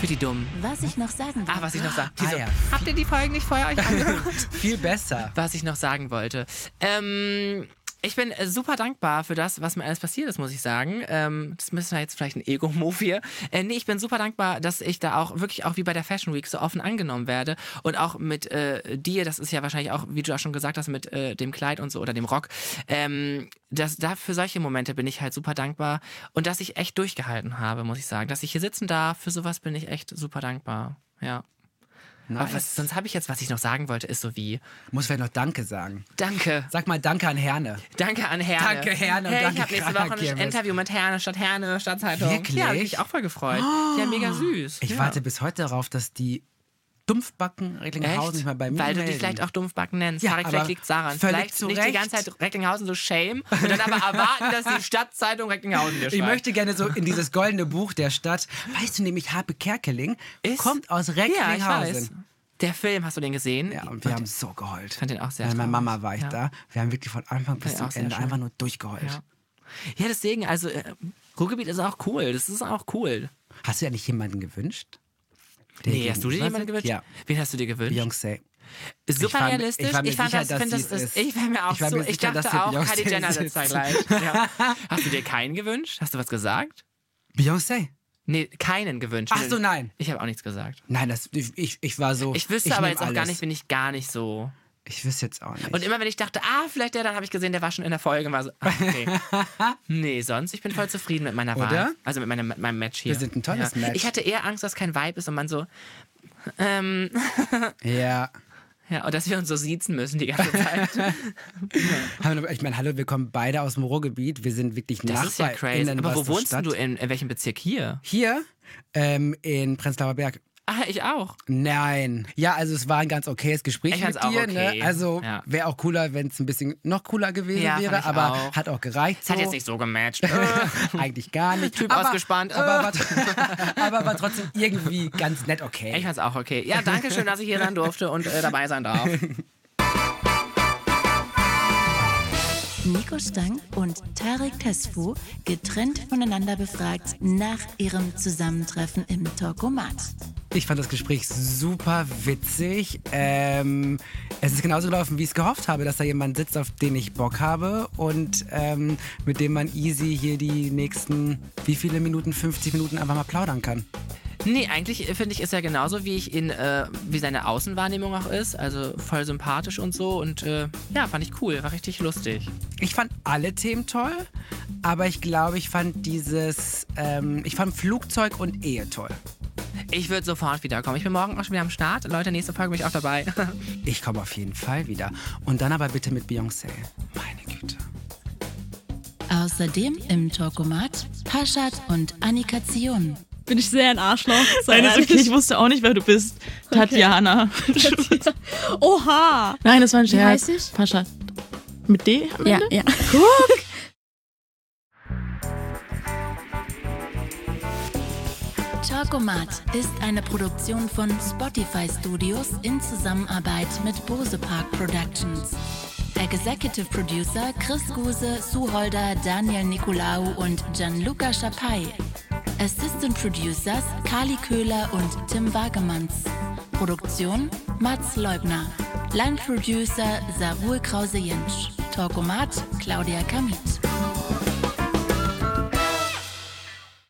[SPEAKER 2] Für die Dummen.
[SPEAKER 1] Was ich noch sagen will.
[SPEAKER 2] Ah, was ich noch sagen
[SPEAKER 4] Ah, ja.
[SPEAKER 2] Habt ihr die Folgen nicht vorher euch angehört?
[SPEAKER 4] Viel besser.
[SPEAKER 2] was ich noch sagen wollte. Ähm, ich bin äh, super dankbar für das, was mir alles passiert ist, muss ich sagen. Ähm, das müssen wir jetzt vielleicht ein Ego-Move hier. Äh, nee, ich bin super dankbar, dass ich da auch wirklich auch wie bei der Fashion Week so offen angenommen werde. Und auch mit äh, dir, das ist ja wahrscheinlich auch, wie du auch schon gesagt hast, mit äh, dem Kleid und so oder dem Rock. Ähm, das, da für solche Momente bin ich halt super dankbar. Und dass ich echt durchgehalten habe, muss ich sagen. Dass ich hier sitzen darf, für sowas bin ich echt super dankbar. Ja. Aber was,
[SPEAKER 4] Nice.
[SPEAKER 2] sonst habe ich jetzt, was ich noch sagen wollte, ist so wie,
[SPEAKER 4] Muss vielleicht noch Danke sagen.
[SPEAKER 2] danke.
[SPEAKER 4] Sag mal Danke an Herne.
[SPEAKER 2] Danke an Herne.
[SPEAKER 4] Danke, Herne,
[SPEAKER 2] Hey,
[SPEAKER 4] danke,
[SPEAKER 2] ich habe nächste Woche ein. Interview mit Herne statt Herne statt Zeitung.
[SPEAKER 4] Wirklich?
[SPEAKER 2] Ja, hab ich mich auch voll gefreut. Ja, mega süß.
[SPEAKER 4] Ich
[SPEAKER 2] ja.
[SPEAKER 4] warte bis heute darauf, dass die Dumpfbacken Recklinghausen
[SPEAKER 2] Echt?
[SPEAKER 4] nicht mal bei mir
[SPEAKER 2] Weil du
[SPEAKER 4] melden.
[SPEAKER 2] dich vielleicht auch Dumpfbacken nennst.
[SPEAKER 4] Ja,
[SPEAKER 2] Tarek, vielleicht liegt daran. Vielleicht nicht die
[SPEAKER 4] Recht.
[SPEAKER 2] ganze Zeit Recklinghausen so shame und dann aber erwarten, dass die Stadtzeitung Recklinghausen dir schreibt.
[SPEAKER 4] Ich möchte gerne so in dieses goldene Buch der Stadt. Weißt du nämlich, Harpe Kerkeling
[SPEAKER 2] Ist-
[SPEAKER 4] kommt aus
[SPEAKER 2] Ja, ich weiß.
[SPEAKER 4] Recklinghausen.
[SPEAKER 2] Der Film, hast du den gesehen?
[SPEAKER 4] Ja, und wir haben so geheult.
[SPEAKER 2] Ich fand den auch sehr
[SPEAKER 4] Bei meiner
[SPEAKER 2] traurig.
[SPEAKER 4] Mama war ich
[SPEAKER 2] Ja.
[SPEAKER 4] da. Wir haben wirklich von Anfang bis zum Ende einfach nur durchgeheult.
[SPEAKER 2] Ja. Ja, deswegen, also äh, Ruhrgebiet ist auch cool. Das ist auch cool.
[SPEAKER 4] Hast du ja nicht jemanden gewünscht? Der
[SPEAKER 2] Nee, hast du dir jemanden gewünscht?
[SPEAKER 4] Ja,
[SPEAKER 2] Wen hast du dir gewünscht?
[SPEAKER 4] Beyoncé.
[SPEAKER 2] Super
[SPEAKER 4] Ich war-
[SPEAKER 2] realistisch.
[SPEAKER 4] ich war mir
[SPEAKER 2] fand
[SPEAKER 4] sicher,
[SPEAKER 2] das,
[SPEAKER 4] dass
[SPEAKER 2] das ist,
[SPEAKER 4] ist.
[SPEAKER 2] ich war mir auch
[SPEAKER 4] Ich war
[SPEAKER 2] so,
[SPEAKER 4] mir
[SPEAKER 2] ich
[SPEAKER 4] sicher,
[SPEAKER 2] dachte auch, Kylie Jenner sitzt da gleich. Ja. Hast du dir keinen gewünscht? Hast du was gesagt?
[SPEAKER 4] Beyoncé?
[SPEAKER 2] Nee, keinen gewünscht.
[SPEAKER 4] Ach so, nein.
[SPEAKER 2] Ich habe auch nichts gesagt.
[SPEAKER 4] Nein, das, ich, ich, ich war so.
[SPEAKER 2] Ich wüsste aber
[SPEAKER 4] nehm
[SPEAKER 2] jetzt auch gar
[SPEAKER 4] alles.
[SPEAKER 2] nicht, bin ich gar nicht so.
[SPEAKER 4] Ich wüsste jetzt auch nicht.
[SPEAKER 2] Und immer wenn ich dachte, ah, vielleicht der, dann habe ich gesehen, der war schon in der Folge. und War so, ah, okay. nee, sonst, ich bin voll zufrieden mit meiner Wahl.
[SPEAKER 4] Oder?
[SPEAKER 2] Also mit, meinem- mit meinem Match hier.
[SPEAKER 4] Wir sind ein tolles
[SPEAKER 2] ja.
[SPEAKER 4] Match.
[SPEAKER 2] Ich hatte eher Angst, dass kein Vibe ist und man so, ähm,
[SPEAKER 4] ja.
[SPEAKER 2] ja, und dass wir uns so siezen müssen die ganze Zeit.
[SPEAKER 4] Ich meine, hallo, wir kommen beide aus dem Ruhrgebiet. Wir sind wirklich
[SPEAKER 2] Das ist ja crazy. Aber wo
[SPEAKER 4] das
[SPEAKER 2] wohnst
[SPEAKER 4] Stadt-
[SPEAKER 2] du in, in welchem Bezirk hier?
[SPEAKER 4] Hier ähm, in Prenzlauer Berg.
[SPEAKER 2] Ah, ich auch.
[SPEAKER 4] Nein. Ja, also es war ein ganz okayes Gespräch
[SPEAKER 2] Ich
[SPEAKER 4] mit dir.
[SPEAKER 2] okay.
[SPEAKER 4] Ne? Also
[SPEAKER 2] Ja.
[SPEAKER 4] wäre auch cooler, wenn es ein bisschen noch cooler gewesen
[SPEAKER 2] Ja,
[SPEAKER 4] wäre, aber
[SPEAKER 2] auch.
[SPEAKER 4] hat auch gereicht.
[SPEAKER 2] Es hat
[SPEAKER 4] so.
[SPEAKER 2] jetzt nicht so gematcht. Äh,
[SPEAKER 4] Eigentlich gar nicht.
[SPEAKER 2] Typ
[SPEAKER 4] aber,
[SPEAKER 2] ausgespannt.
[SPEAKER 4] Aber, war, aber war trotzdem irgendwie ganz nett okay.
[SPEAKER 2] ich fand's auch okay. Ja, danke schön, dass ich hier sein durfte und äh, dabei sein darf.
[SPEAKER 1] Nico Stang und Tarek Tesfu getrennt voneinander befragt nach ihrem Zusammentreffen im Talkomat.
[SPEAKER 4] Ich fand das Gespräch super witzig. Ähm, es ist genauso gelaufen, wie ich es gehofft habe, dass da jemand sitzt, auf den ich Bock habe und ähm, mit dem man easy hier die nächsten, wie viele Minuten, 50 Minuten einfach mal plaudern kann.
[SPEAKER 2] Nee, eigentlich äh, finde ich, ist er genauso, wie ich ihn, äh, wie seine Außenwahrnehmung auch ist. Also voll sympathisch und so. Und äh, ja, fand ich cool, war richtig lustig.
[SPEAKER 4] Ich fand alle Themen toll, aber ich glaube, ich fand dieses, ähm, ich fand Flugzeug und Ehe toll.
[SPEAKER 2] Ich würde sofort wiederkommen. Ich bin morgen auch schon wieder am Start. Leute, nächste Folge bin ich auch dabei.
[SPEAKER 4] Ich komme auf jeden Fall wieder. Und dann aber bitte mit Beyoncé. Meine Güte.
[SPEAKER 1] Außerdem im Talkomat Paschat und Annika Zion.
[SPEAKER 5] Bin ich sehr ein Arschloch. Sei
[SPEAKER 6] Nein, ist okay, ich wusste auch nicht, wer du bist. Tatjana.
[SPEAKER 5] Oha!
[SPEAKER 6] Nein, das war ein
[SPEAKER 5] Wie heiß
[SPEAKER 6] Scherz.
[SPEAKER 5] ich?
[SPEAKER 6] Pascha. Mit D am
[SPEAKER 5] Ja,
[SPEAKER 6] Ende?
[SPEAKER 5] ja.
[SPEAKER 1] Talkomat ist eine Produktion von Spotify Studios in Zusammenarbeit mit Bose Park Productions. Executive Producer Chris Guse, Sue Holder, Daniel Nicolaou und Gianluca Schapai. Assistant Producers Kali Köhler und Tim Wagemanns. Produktion Mats Leubner. Line Producer Sarul Krause-Jentsch. Talkomat Claudia Kamit.